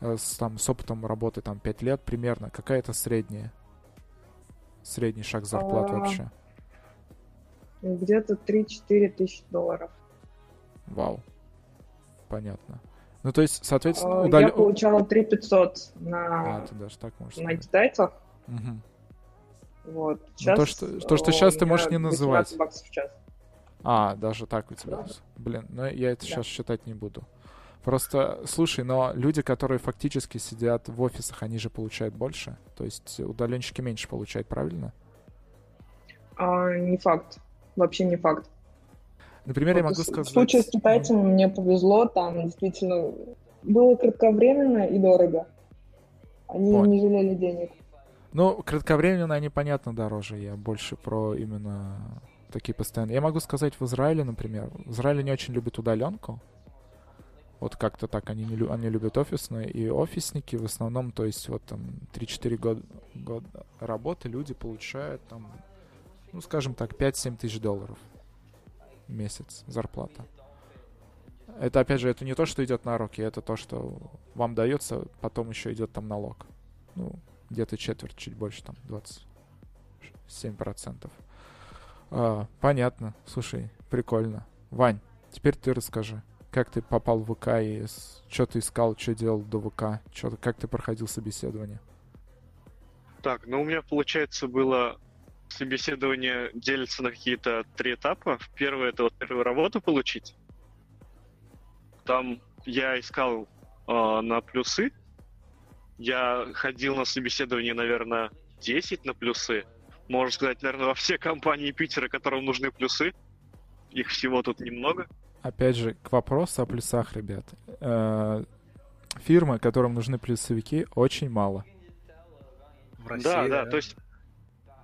э, с, там, с опытом работы там 5 лет примерно, какая-то средняя? Средний шаг зарплат А, вообще. Где-то 3-4 тысячи долларов. Вау. Понятно. Ну, то есть, соответственно, А, удал- Я получала 3 500 А, на, ты даже так можешь на сказать. Мгм. Вот. Ну, Сейчас, то, что- то, что э, сейчас у ты можешь не 18 называть. баксов в час. А, даже так у тебя. Да. Блин, ну я это Да. сейчас считать не буду. Просто, слушай, но люди, которые фактически сидят в офисах, они же получают больше. То есть удаленщики меньше получают, правильно? А, не факт. Вообще не факт. Например, я Вот могу в- сказать... В случае с китайцами мне повезло, там действительно было кратковременно и дорого. Они Понял. не жалели денег. Ну, кратковременно они, понятно, дороже. Я больше про именно такие постоянные. Я могу сказать в Израиле, например. В Израиле не очень любят удаленку. Вот как-то так они не они любят офисные. И офисники в основном, то есть вот там 3-4 года, года работы люди получают там, ну, скажем так, 5-7 тысяч долларов в месяц зарплата. Это, опять же, это не то, что идет на руки, это то, что вам дается, потом еще идет там налог. Ну, где-то четверть, чуть больше, там, 27%. А, понятно. Слушай, прикольно. Вань, теперь ты расскажи, как ты попал в ВК и что ты искал, что делал до ВК, чё, как ты проходил собеседование? Так, ну у меня, получается, было собеседование делится на какие-то три этапа. Первое — это вот первую работу получить. Там я искал э, на плюсы. Я ходил на собеседование, наверное, 10 на плюсы. Можно сказать, наверное, во все компании Питера, которым нужны плюсы. Их всего тут немного. Опять же, к вопросу о плюсах, ребят. Э, Фирмы, которым нужны плюсовики, очень мало. В России, да, да, то есть,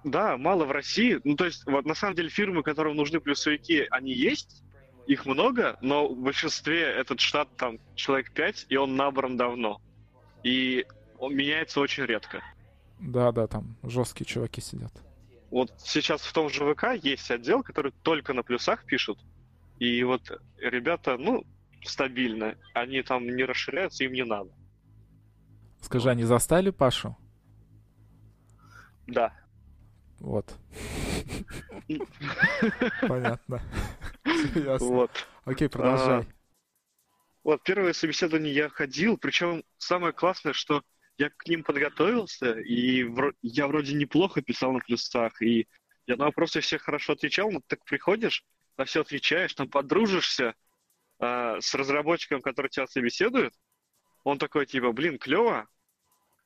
да, мало в России. Ну, то есть, вот на самом деле фирмы, которым нужны плюсовики, они есть, их много, но в большинстве этот штат там человек 5, и он набран давно. И он меняется очень редко. Да-да, там жесткие чуваки сидят. Вот сейчас в том же ВК есть отдел, который только на плюсах пишут. И вот ребята, ну, стабильно. Они там не расширяются, им не надо. Скажи, они застали Пашу? Да. Вот. Понятно. Вот. Окей, продолжай. Вот, первое собеседование я ходил, причем самое классное, что я к ним подготовился, и вро- я вроде неплохо писал на плюсах, и я на вопросы все хорошо отвечал, но так приходишь, на все отвечаешь, там подружишься а, с разработчиком, который тебя собеседует, он такой, типа, блин, клево,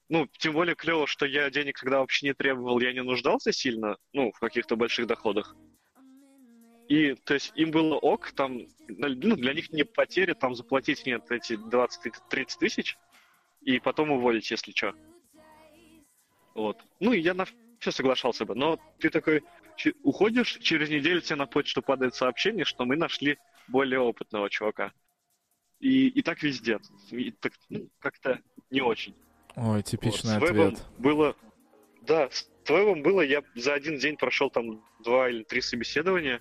ну, тем более клево, что я денег тогда вообще не требовал, я не нуждался сильно, ну, в каких-то больших доходах. И, то есть, им было ок, там, ну, для них не потери, там, заплатить нет эти 20-30 тысяч, и потом уволить, если что. Вот. Ну, и я на все соглашался бы, но ты такой уходишь, через неделю тебе на почту падает сообщение, что мы нашли более опытного чувака. И, и так везде. И так, ну, как-то не очень. Ой, типичный вот. С ответ. было... Да, с вебом было, я за один день прошел там два или три собеседования.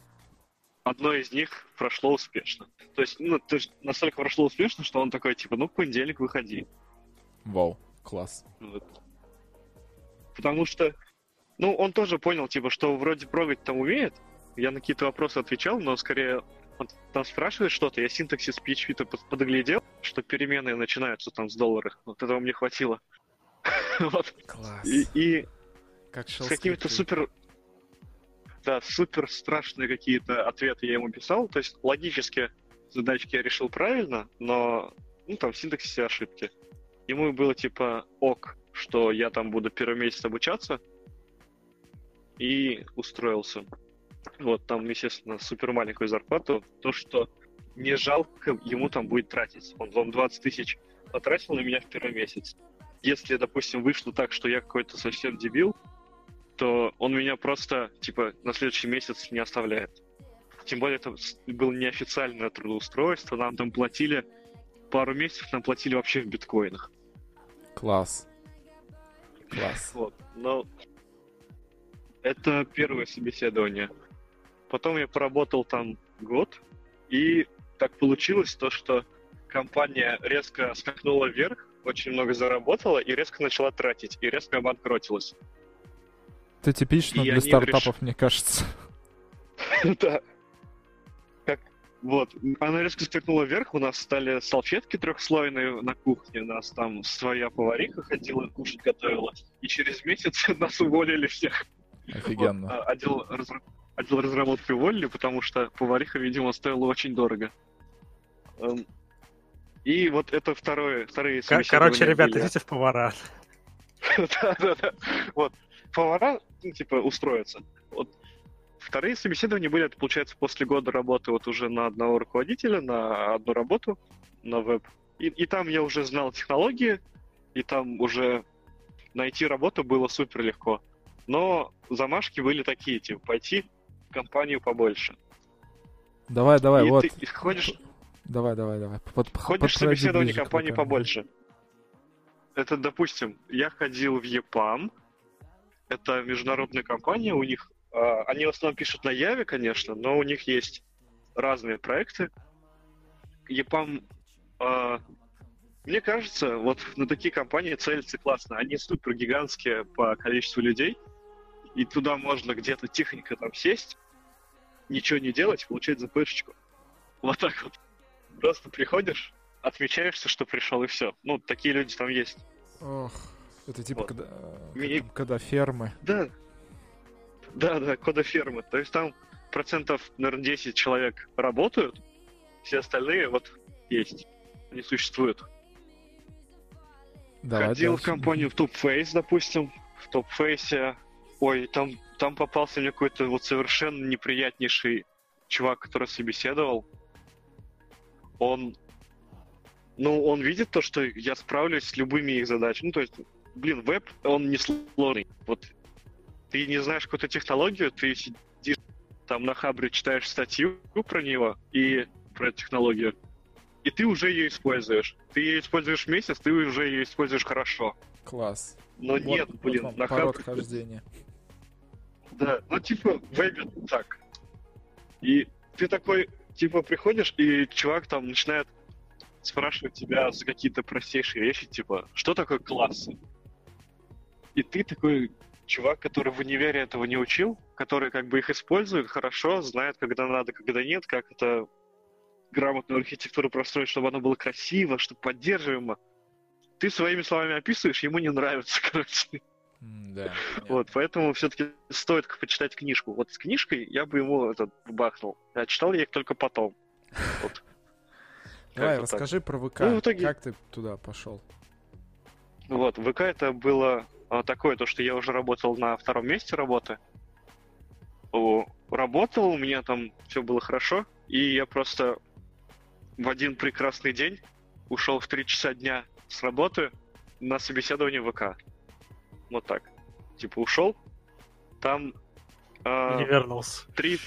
Одно из них прошло успешно. То есть, ну, то есть настолько прошло успешно, что он такой, типа, ну, в понедельник выходи. Вау, класс. Вот. Потому что, ну, он тоже понял, типа, что вроде прогать там умеет. Я на какие-то вопросы отвечал, но скорее он там спрашивает что-то, я синтаксис PHP-то подоглядел, что переменные начинаются там с доллара. Вот этого мне хватило. Вот. Класс. И, и Как с какими-то супер... Да, супер страшные какие-то ответы я ему писал. То есть логически задачки я решил правильно, но ну, там в синтаксисе ошибки. Ему было типа ок, что я там буду первый месяц обучаться, и устроился. Вот, там, естественно, супер маленькую зарплату. То, что не жалко ему там будет тратить. Он вам 20 тысяч потратил на меня в первый месяц. Если, допустим, вышло так, что я какой-то совсем дебил, то он меня просто, типа, на следующий месяц не оставляет. Тем более, это было неофициальное трудоустройство, нам там платили пару месяцев, нам платили вообще в биткоинах. Класс. Класс. Вот. Но это первое собеседование. Потом я поработал там год, и так получилось то, что компания резко скакнула вверх, очень много заработала и резко начала тратить, и резко обанкротилась. Это типично И для стартапов, мне кажется. Да. Вот, она резко скакнула вверх, у нас стали салфетки трехслойные на кухне, у нас там своя повариха ходила, кушать готовила, и через месяц нас уволили всех. Офигенно. Вот, а, отдел, разра- отдел разработки уволили, потому что повариха, видимо, стоила очень дорого. Эм, И вот это второе, вторые Короче, ребята, были. идите в повара. Да-да-да. Вот. Повара, ну, типа, устроятся. Вот. Вторые собеседования были, это, получается, после года работы вот уже на одного руководителя, на одну работу, на веб. И, и там я уже знал технологии, и там уже найти работу было супер легко. Но замашки были такие, типа, пойти в компанию побольше. Давай, давай, и вот. ты ходишь, Давай, давай, давай. Под, ходишь в собеседование компании побольше. Это, допустим, я ходил в EPAM, это международная компания, у них, они в основном пишут на Яве, конечно, но у них есть разные проекты. EPAM, а, мне кажется, вот на такие компании целятся классно. Они супер гигантские по количеству людей, и туда можно где-то тихонько там сесть, ничего не делать, получать ЗПшечку. Вот так вот. Просто приходишь, отмечаешься, что пришел, и все. Ну, такие люди там есть. Ох, это типа Вот. когда, как там, когда фермы. Да. Да, да, кода фермы. То есть там процентов, наверное, 10 человек работают, все остальные вот есть. Они существуют. Давай Ходил в компанию в Topface, допустим. В Topface, ой, там, там попался мне какой-то вот совершенно неприятнейший чувак, который собеседовал. Он, ну, он видит то, что я справлюсь с любыми их задачами. Ну, то есть, блин, веб, он не сложный. Вот ты не знаешь какую-то технологию, ты сидишь там на хабре, читаешь статью про него и про эту технологию, и ты уже ее используешь. Ты ее используешь месяц, ты уже ее используешь хорошо. Класс. Но Вот- нет, вот блин, вам на хабре... хождения. Да, ну типа вебе так. И ты такой, типа, приходишь, и чувак там начинает спрашивать тебя за какие-то простейшие вещи, типа, что такое классы? И ты такой чувак, который в универе этого не учил, который как бы их использует хорошо, знает, когда надо, когда нет, как это грамотную архитектуру простроить, чтобы оно было красиво, чтобы поддерживаемо. Ты своими словами описываешь, ему не нравится, короче. Да. Вот, поэтому все-таки стоит почитать книжку. Вот с книжкой я бы ему этот бахнул. А читал я их только потом. Вот. Давай, расскажи про ВК. Ну, итоге- Как ты туда пошел? Вот, ВК это было такое, то, что я уже работал на втором месте работы. Работал, у меня там все было хорошо, и я просто в один прекрасный день ушел в 3 часа дня с работы на собеседование в ВК. Вот так. Типа ушел, там... а, Не вернулся. три...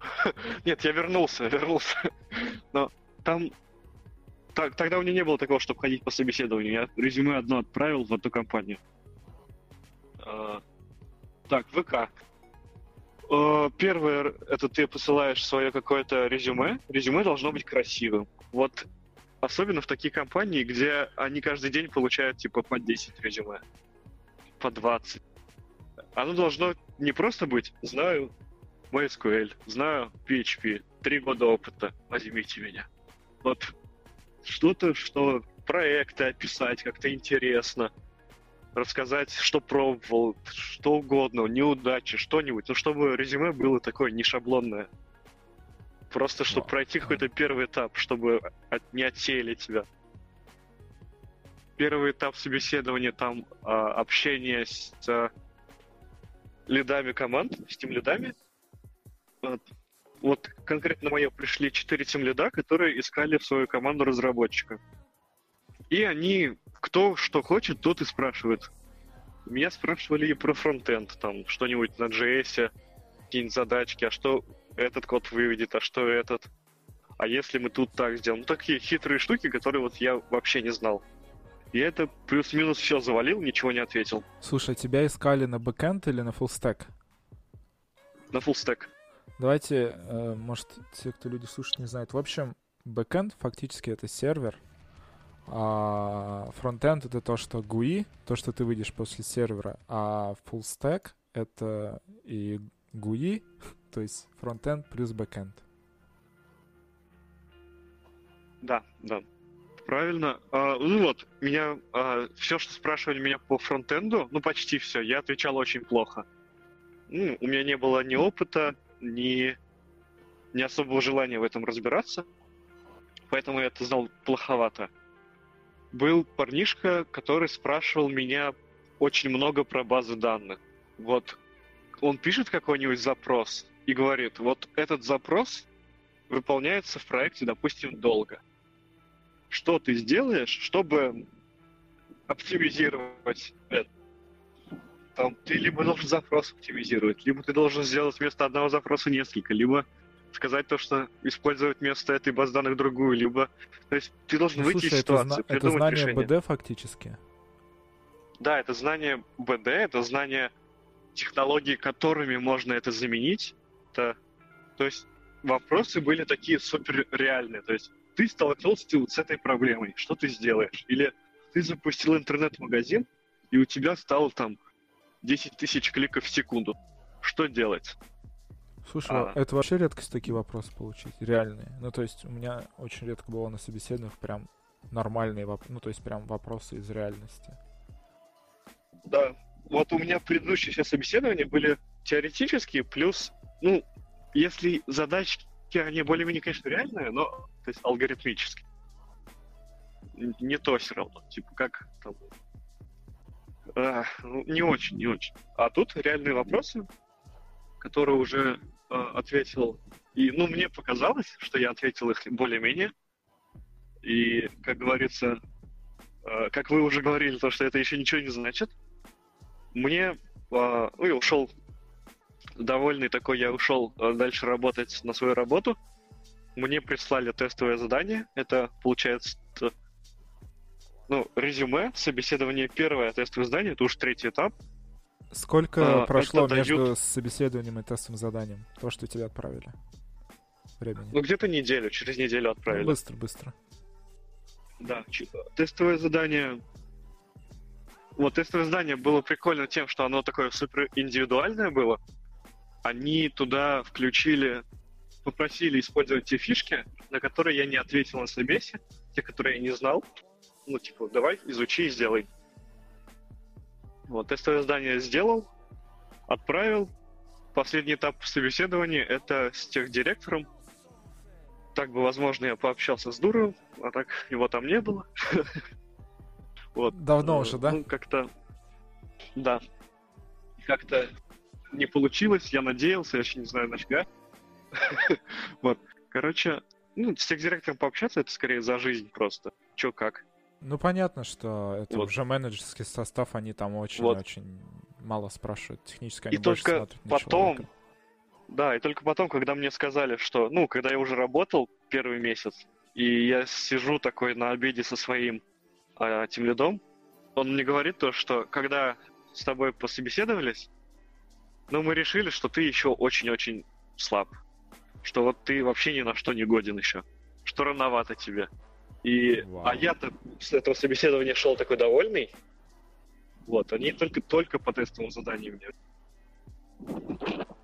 Нет, я вернулся, вернулся. Но там так, тогда у меня не было такого, чтобы ходить по собеседованию. Я резюме одно отправил в эту компанию. А, так, ВК. А, первое, это ты посылаешь свое какое-то резюме. Резюме должно быть красивым. Вот особенно в такие компании, где они каждый день получают типа по 10 резюме, по 20. Оно должно не просто быть «знаю MySQL, знаю PHP, три года опыта, возьмите меня». Вот что-то, что проекты описать как-то интересно, рассказать, что пробовал, что угодно, неудачи, что-нибудь, ну, чтобы резюме было такое не шаблонное. Просто, чтобы пройти какой-то первый этап, чтобы от, не отсеяли тебя. Первый этап собеседования, там а, общение с а, лидами команд, с тем лидами. Вот вот конкретно мое пришли 4 тем лида, которые искали в свою команду разработчика. И они, кто что хочет, тот и спрашивает. Меня спрашивали и про фронтенд, там, что-нибудь на JS, какие-нибудь задачки, а что этот код выведет, а что этот. А если мы тут так сделаем? Ну, такие хитрые штуки, которые вот я вообще не знал. Я это плюс-минус все завалил, ничего не ответил. Слушай, тебя искали на бэкэнд или на фуллстек? На фуллстек. Давайте, э, может, те, кто люди слушают, не знают. В общем, бэкэнд фактически это сервер, а фронтенд это то, что GUI, то, что ты выйдешь после сервера, а full stack это и GUI, то есть фронтенд плюс бэкэнд. Да, да. Правильно. А, ну вот, меня а, все, что спрашивали меня по фронтенду, ну почти все, я отвечал очень плохо. Ну, у меня не было ни опыта, ни, ни особого желания в этом разбираться, поэтому я это знал плоховато. Был парнишка, который спрашивал меня очень много про базы данных. Вот он пишет какой-нибудь запрос и говорит, вот этот запрос выполняется в проекте, допустим, долго. Что ты сделаешь, чтобы оптимизировать это? там ты либо должен запрос оптимизировать, либо ты должен сделать вместо одного запроса несколько, либо сказать то, что использовать вместо этой баз данных другую, либо... То есть ты должен ну, выйти слушай, из ситуации, это, это знание решение. БД фактически? Да, это знание БД, это знание технологий, которыми можно это заменить. Это... То есть вопросы были такие супер реальные. То есть ты столкнулся вот с этой проблемой, что ты сделаешь? Или ты запустил интернет-магазин, и у тебя стало там 10 тысяч кликов в секунду. Что делать? Слушай, а... это вообще редкость такие вопросы получить, реальные. Ну, то есть у меня очень редко было на собеседованиях прям нормальные вопросы, ну, то есть прям вопросы из реальности. Да, вот у меня предыдущие все собеседования были теоретические, плюс, ну, если задачки, они более-менее, конечно, реальные, но, то есть алгоритмические. Не то все равно, типа как там э, не очень, не очень. А тут реальные вопросы, которые уже э, ответил. И, ну, мне показалось, что я ответил их более-менее. И, как говорится, э, как вы уже говорили, то, что это еще ничего не значит. Мне, э, ну, ушел довольный такой, я ушел э, дальше работать на свою работу. Мне прислали тестовое задание. Это, получается, ну, резюме, собеседование первое, тестовое задание, это уж третий этап. Сколько а, прошло между дают... собеседованием и тестовым заданием? То, что тебя отправили? Времени. Ну, где-то неделю, через неделю отправили. Ну, быстро, быстро. Да, тестовое задание... Вот тестовое задание было прикольно тем, что оно такое супер индивидуальное было. Они туда включили, попросили использовать те фишки, на которые я не ответил на собесе, те, которые я не знал ну, типа, давай, изучи и сделай. Вот, тестовое задание сделал, отправил. Последний этап собеседования — это с техдиректором. Так бы, возможно, я пообщался с Дуровым, а так его там не было. Вот. Давно э, уже, да? Ну, как-то... Да. Как-то не получилось, я надеялся, я еще не знаю нафига. Вот. Короче, ну, с техдиректором пообщаться, это скорее за жизнь просто. Чё как. Ну, понятно, что это вот. уже менеджерский состав, они там очень-очень вот. мало спрашивают. Технически они и только потом, да, и только потом, когда мне сказали, что, ну, когда я уже работал первый месяц, И я сижу такой на обеде со своим э, тем лидом. Он мне говорит то, что когда с тобой пособеседовались, ну, мы решили, что ты еще очень-очень слаб. Что вот ты вообще ни на что не годен еще. Что рановато тебе. И, Вау. а я-то с этого собеседования шел такой довольный. Вот, они только, только по тестовому заданию мне.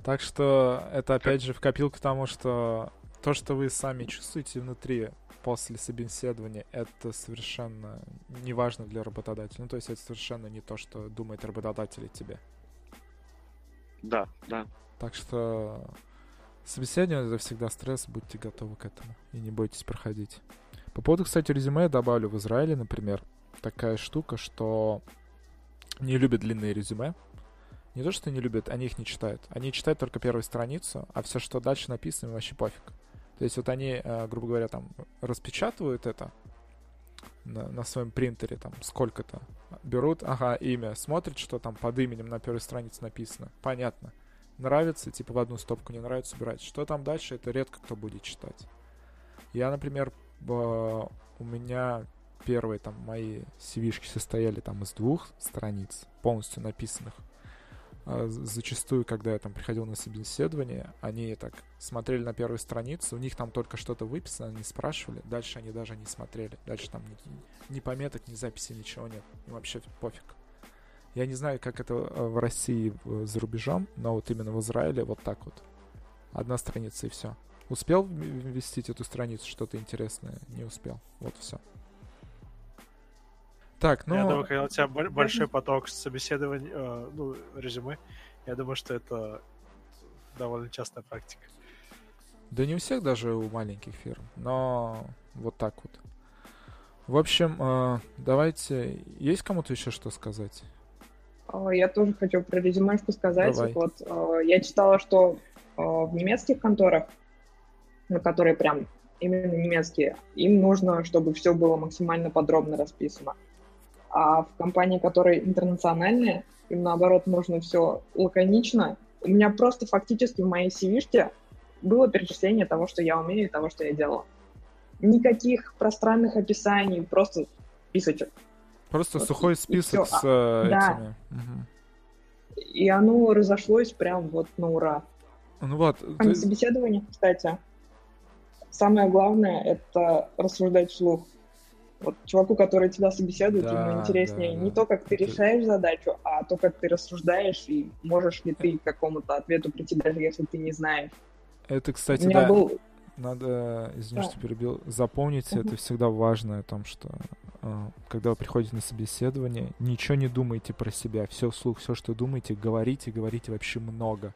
Так что это опять же в копилку тому, что то, что вы сами чувствуете внутри после собеседования, это совершенно не важно для работодателя. Ну, то есть это совершенно не то, что думает работодатель о тебе. Да, да. Так что собеседование это всегда стресс, будьте готовы к этому и не бойтесь проходить. По поводу, кстати, резюме я добавлю в Израиле, например, такая штука, что не любят длинные резюме. Не то, что не любят, они их не читают. Они читают только первую страницу, а все, что дальше написано, им вообще пофиг. То есть вот они, э, грубо говоря, там распечатывают это на, на своем принтере, там сколько-то, берут, ага, имя, смотрят, что там под именем на первой странице написано. Понятно. Нравится, типа в одну стопку, не нравится, убирать. Что там дальше, это редко кто будет читать. Я, например, у меня первые там мои cv состояли там из двух страниц, полностью написанных. А зачастую, когда я там приходил на собеседование, они так смотрели на первую страницу, у них там только что-то выписано, они спрашивали, дальше они даже не смотрели, дальше там ни, ни пометок, ни записи, ничего нет, им вообще пофиг. Я не знаю, как это э, в России за рубежом, но вот именно в Израиле вот так вот. Одна страница и все. Успел вместить эту страницу что-то интересное? Не успел. Вот все. Так, ну... Я думаю, когда у тебя большой поток собеседований, э, ну, резюме, я думаю, что это довольно частая практика. Да не у всех, даже у маленьких фирм, но вот так вот. В общем, э, давайте... Есть кому-то еще что сказать? Я тоже хочу про резюмешку сказать. Давай. Вот э, я читала, что э, в немецких конторах на которые прям именно немецкие, им нужно, чтобы все было максимально подробно расписано. А в компании, которые интернациональные, им наоборот нужно все лаконично. У меня просто фактически в моей cv было перечисление того, что я умею и того, что я делала. Никаких пространных описаний, просто списочек. Просто вот, сухой список с а, этими. Да. Угу. И оно разошлось прям вот на ура. Ну вот. А ты... на собеседовании, кстати, самое главное — это рассуждать вслух. Вот чуваку, который тебя собеседует, да, ему интереснее да, не да. то, как ты решаешь задачу, а то, как ты рассуждаешь, и можешь ли ты к какому-то ответу прийти, даже если ты не знаешь. Это, кстати, да, был... надо, извини, да. что перебил, запомнить, uh-huh. это всегда важно о том, что э, когда вы приходите на собеседование, ничего не думайте про себя, все вслух, все, что думаете, говорите, говорите вообще много.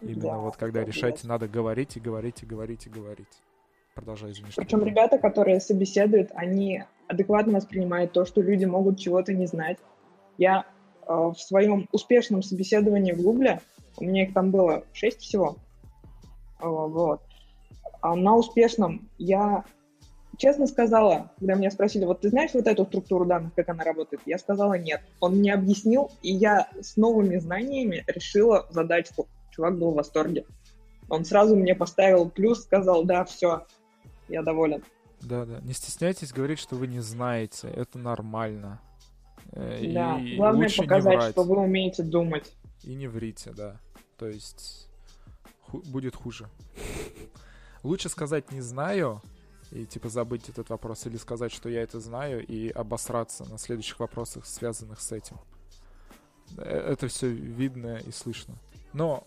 Именно да, вот когда решаете, надо говорить и говорить и говорить и говорить. Продолжай, извини. Причем ребята, которые собеседуют, они адекватно воспринимают то, что люди могут чего-то не знать. Я э, в своем успешном собеседовании в Гугле, у меня их там было шесть всего, э, вот, а на успешном я честно сказала, когда меня спросили, вот ты знаешь вот эту структуру данных, как она работает? Я сказала нет. Он мне объяснил, и я с новыми знаниями решила задачку. Чувак был в восторге. Он сразу мне поставил плюс, сказал, да, все, я доволен. Да, да. Не стесняйтесь говорить, что вы не знаете. Это нормально. Э, да, и главное показать, что вы умеете думать. И не врите, да. То есть ху- будет хуже. Лучше сказать не знаю и типа забыть этот вопрос, или сказать, что я это знаю, и обосраться на следующих вопросах, связанных с этим. Э, это все видно и слышно. Но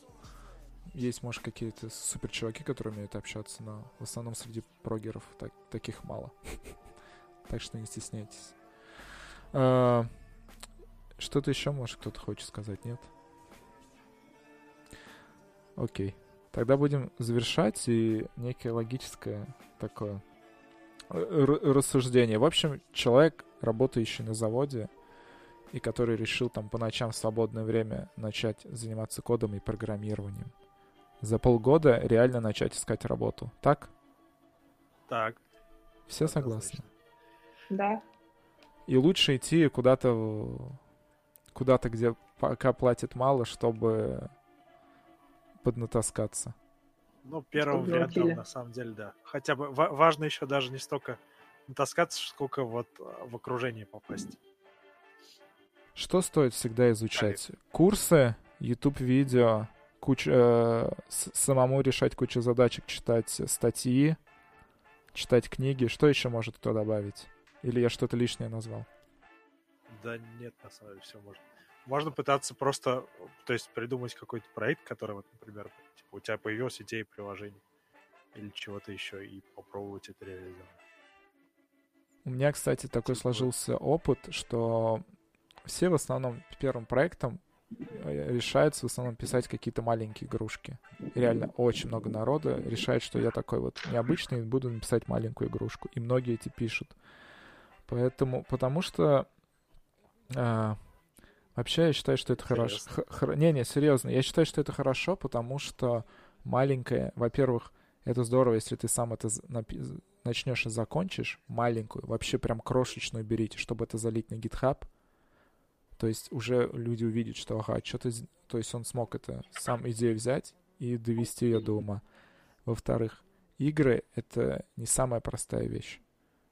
есть, может, какие-то супер чуваки, которые умеют общаться, но в основном среди прогеров так, таких мало. так что не стесняйтесь. А, что-то еще, может, кто-то хочет сказать, нет? Окей. Тогда будем завершать и некое логическое такое рассуждение. В общем, человек, работающий на заводе, и который решил там по ночам в свободное время начать заниматься кодом и программированием за полгода реально начать искать работу. Так? Так. Все согласны? Да. И лучше идти куда-то, куда-то, где пока платят мало, чтобы поднатаскаться. Ну, первым Чтобы научили. на самом деле, да. Хотя бы ва- важно еще даже не столько натаскаться, сколько вот а, в окружение попасть. Что стоит всегда изучать? Курсы, YouTube-видео, куча, э, самому решать кучу задачек, читать статьи, читать книги. Что еще может кто добавить? Или я что-то лишнее назвал? Да нет, на самом деле, все можно. Можно пытаться просто, то есть придумать какой-то проект, который, вот, например, типа, у тебя появилась идея приложения или чего-то еще, и попробовать это реализовать. У меня, кстати, такой Типа- сложился опыт, что все в основном первым проектом э, решаются в основном писать какие-то маленькие игрушки. И реально очень много народа решает, что я такой вот необычный буду написать маленькую игрушку. И многие эти пишут. Поэтому, потому что а, вообще я считаю, что это хорошо. Интересно. Х- хор- Не, не, серьезно. Я считаю, что это хорошо, потому что маленькое, во-первых, это здорово, если ты сам это начнешь и закончишь, маленькую, вообще прям крошечную берите, чтобы это залить на GitHub. То есть уже люди увидят, что ага, что-то... То есть он смог это сам идею взять и довести ее до ума. Во-вторых, игры — это не самая простая вещь.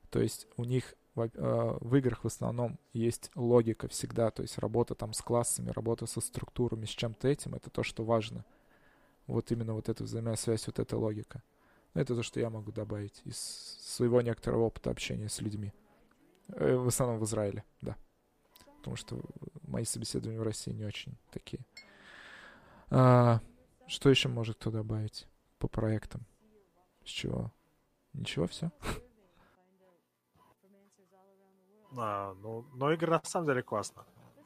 То есть у них во- э, в играх в основном есть логика всегда, то есть работа там с классами, работа со структурами, с чем-то этим, это то, что важно. Вот именно вот эта взаимосвязь, вот эта логика. Ну, Это то, что я могу добавить из своего некоторого опыта общения с людьми. Э, В основном в Израиле, да. Потому что мои собеседования в России не очень такие. А, что еще может кто добавить по проектам? С чего? Ничего, все? А, ну, но игры на самом деле классно.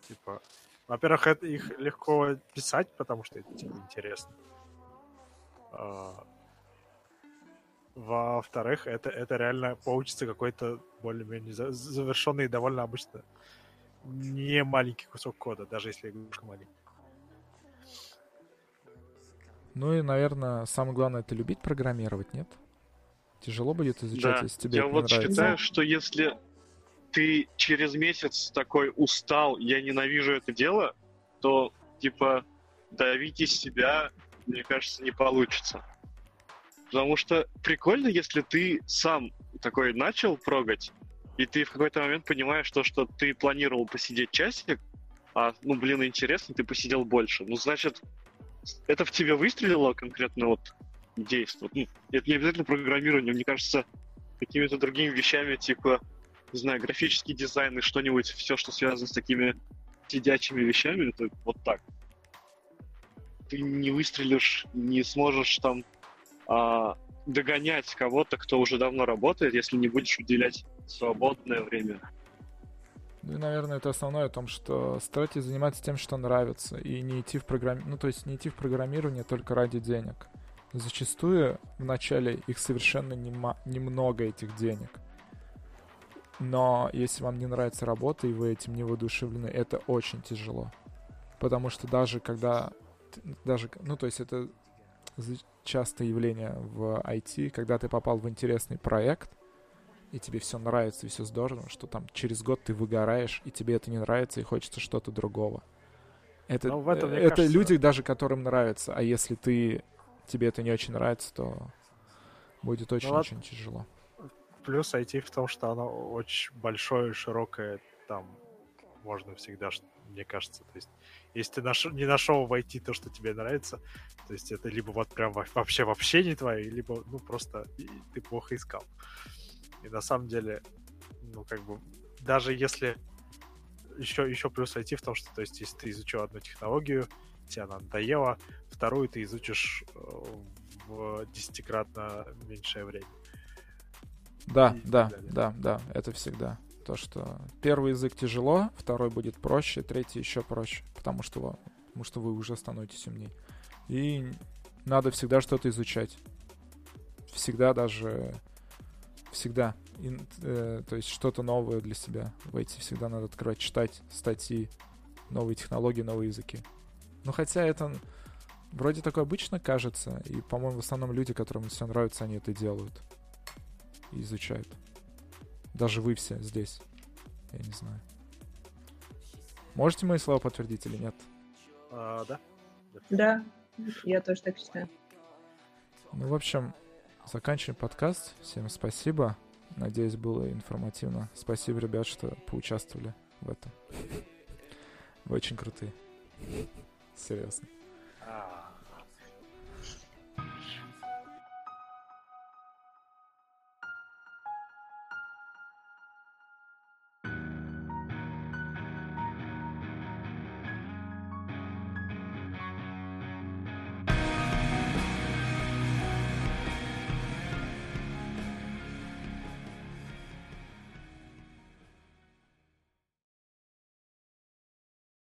Типа, во-первых, это их легко писать, потому что это типа, интересно. А, во-вторых, это, это реально получится какой-то более-менее за- завершенный и довольно обычно не маленький кусок кода, даже если игрушка маленькая. Ну и, наверное, самое главное это любить программировать, нет? Тяжело будет изучать, Да, если тебе я это вот не нравится. считаю, что если ты через месяц такой устал, я ненавижу это дело, то, типа, давить из себя, мне кажется, не получится. Потому что прикольно, если ты сам такой начал прогать, и ты в какой-то момент понимаешь то, что ты планировал посидеть часик, а, ну, блин, интересно, ты посидел больше. Ну, значит, это в тебе выстрелило конкретно вот действие. Ну, это не обязательно программирование, мне кажется, какими-то другими вещами, типа, не знаю, графический дизайн и что-нибудь, все, что связано с такими сидячими вещами, это вот так. Ты не выстрелишь, не сможешь там а, догонять кого-то, кто уже давно работает, если не будешь уделять свободное время. Ну и, наверное, это основное о том, что старайтесь заниматься тем, что нравится, и не идти в программ... ну, то есть не идти в программирование только ради денег. Зачастую в начале их совершенно нема... немного этих денег. Но если вам не нравится работа, и вы этим не воодушевлены, это очень тяжело. Потому что даже когда... Даже, ну, то есть это частое явление в IT, когда ты попал в интересный проект, и тебе все нравится, и все здорово, что там через год ты выгораешь, и тебе это не нравится, и хочется что-то другого. Это, Ну, в этом, э, это кажется- люди, даже которым нравится. А если ты тебе это не очень нравится, то будет очень-очень тяжело. Плюс IT в том, что оно очень большое, широкое, там можно всегда, мне кажется, то есть если ты наш- не нашел в IT то, что тебе нравится, то есть это либо вот прям во- вообще вообще не твое, либо ну просто ты плохо искал. И на самом деле, ну как бы даже если еще еще плюс IT в том, что то есть если ты изучил одну технологию, тебе она надоела, вторую ты изучишь э, в десятикратно меньшее время. Да, и да, далее. да, да, это всегда. То, что первый язык тяжело, второй будет проще, третий еще проще, потому что, потому что вы уже становитесь умнее. И надо всегда что-то изучать. Всегда даже... Всегда. Ин- э, то есть что-то новое для себя войти. Всегда надо открывать, читать статьи, новые технологии, новые языки. Ну, хотя это вроде такое обычно кажется, и, по-моему, в основном люди, которым все нравится, они это делают и изучают. Даже вы все здесь. Я не знаю. Можете мои слова подтвердить или нет? А, да? Да, я тоже так считаю. Ну, в общем, заканчиваем подкаст. Всем спасибо. Надеюсь, было информативно. Спасибо, ребят, что поучаствовали в этом. Вы очень крутые. Серьезно.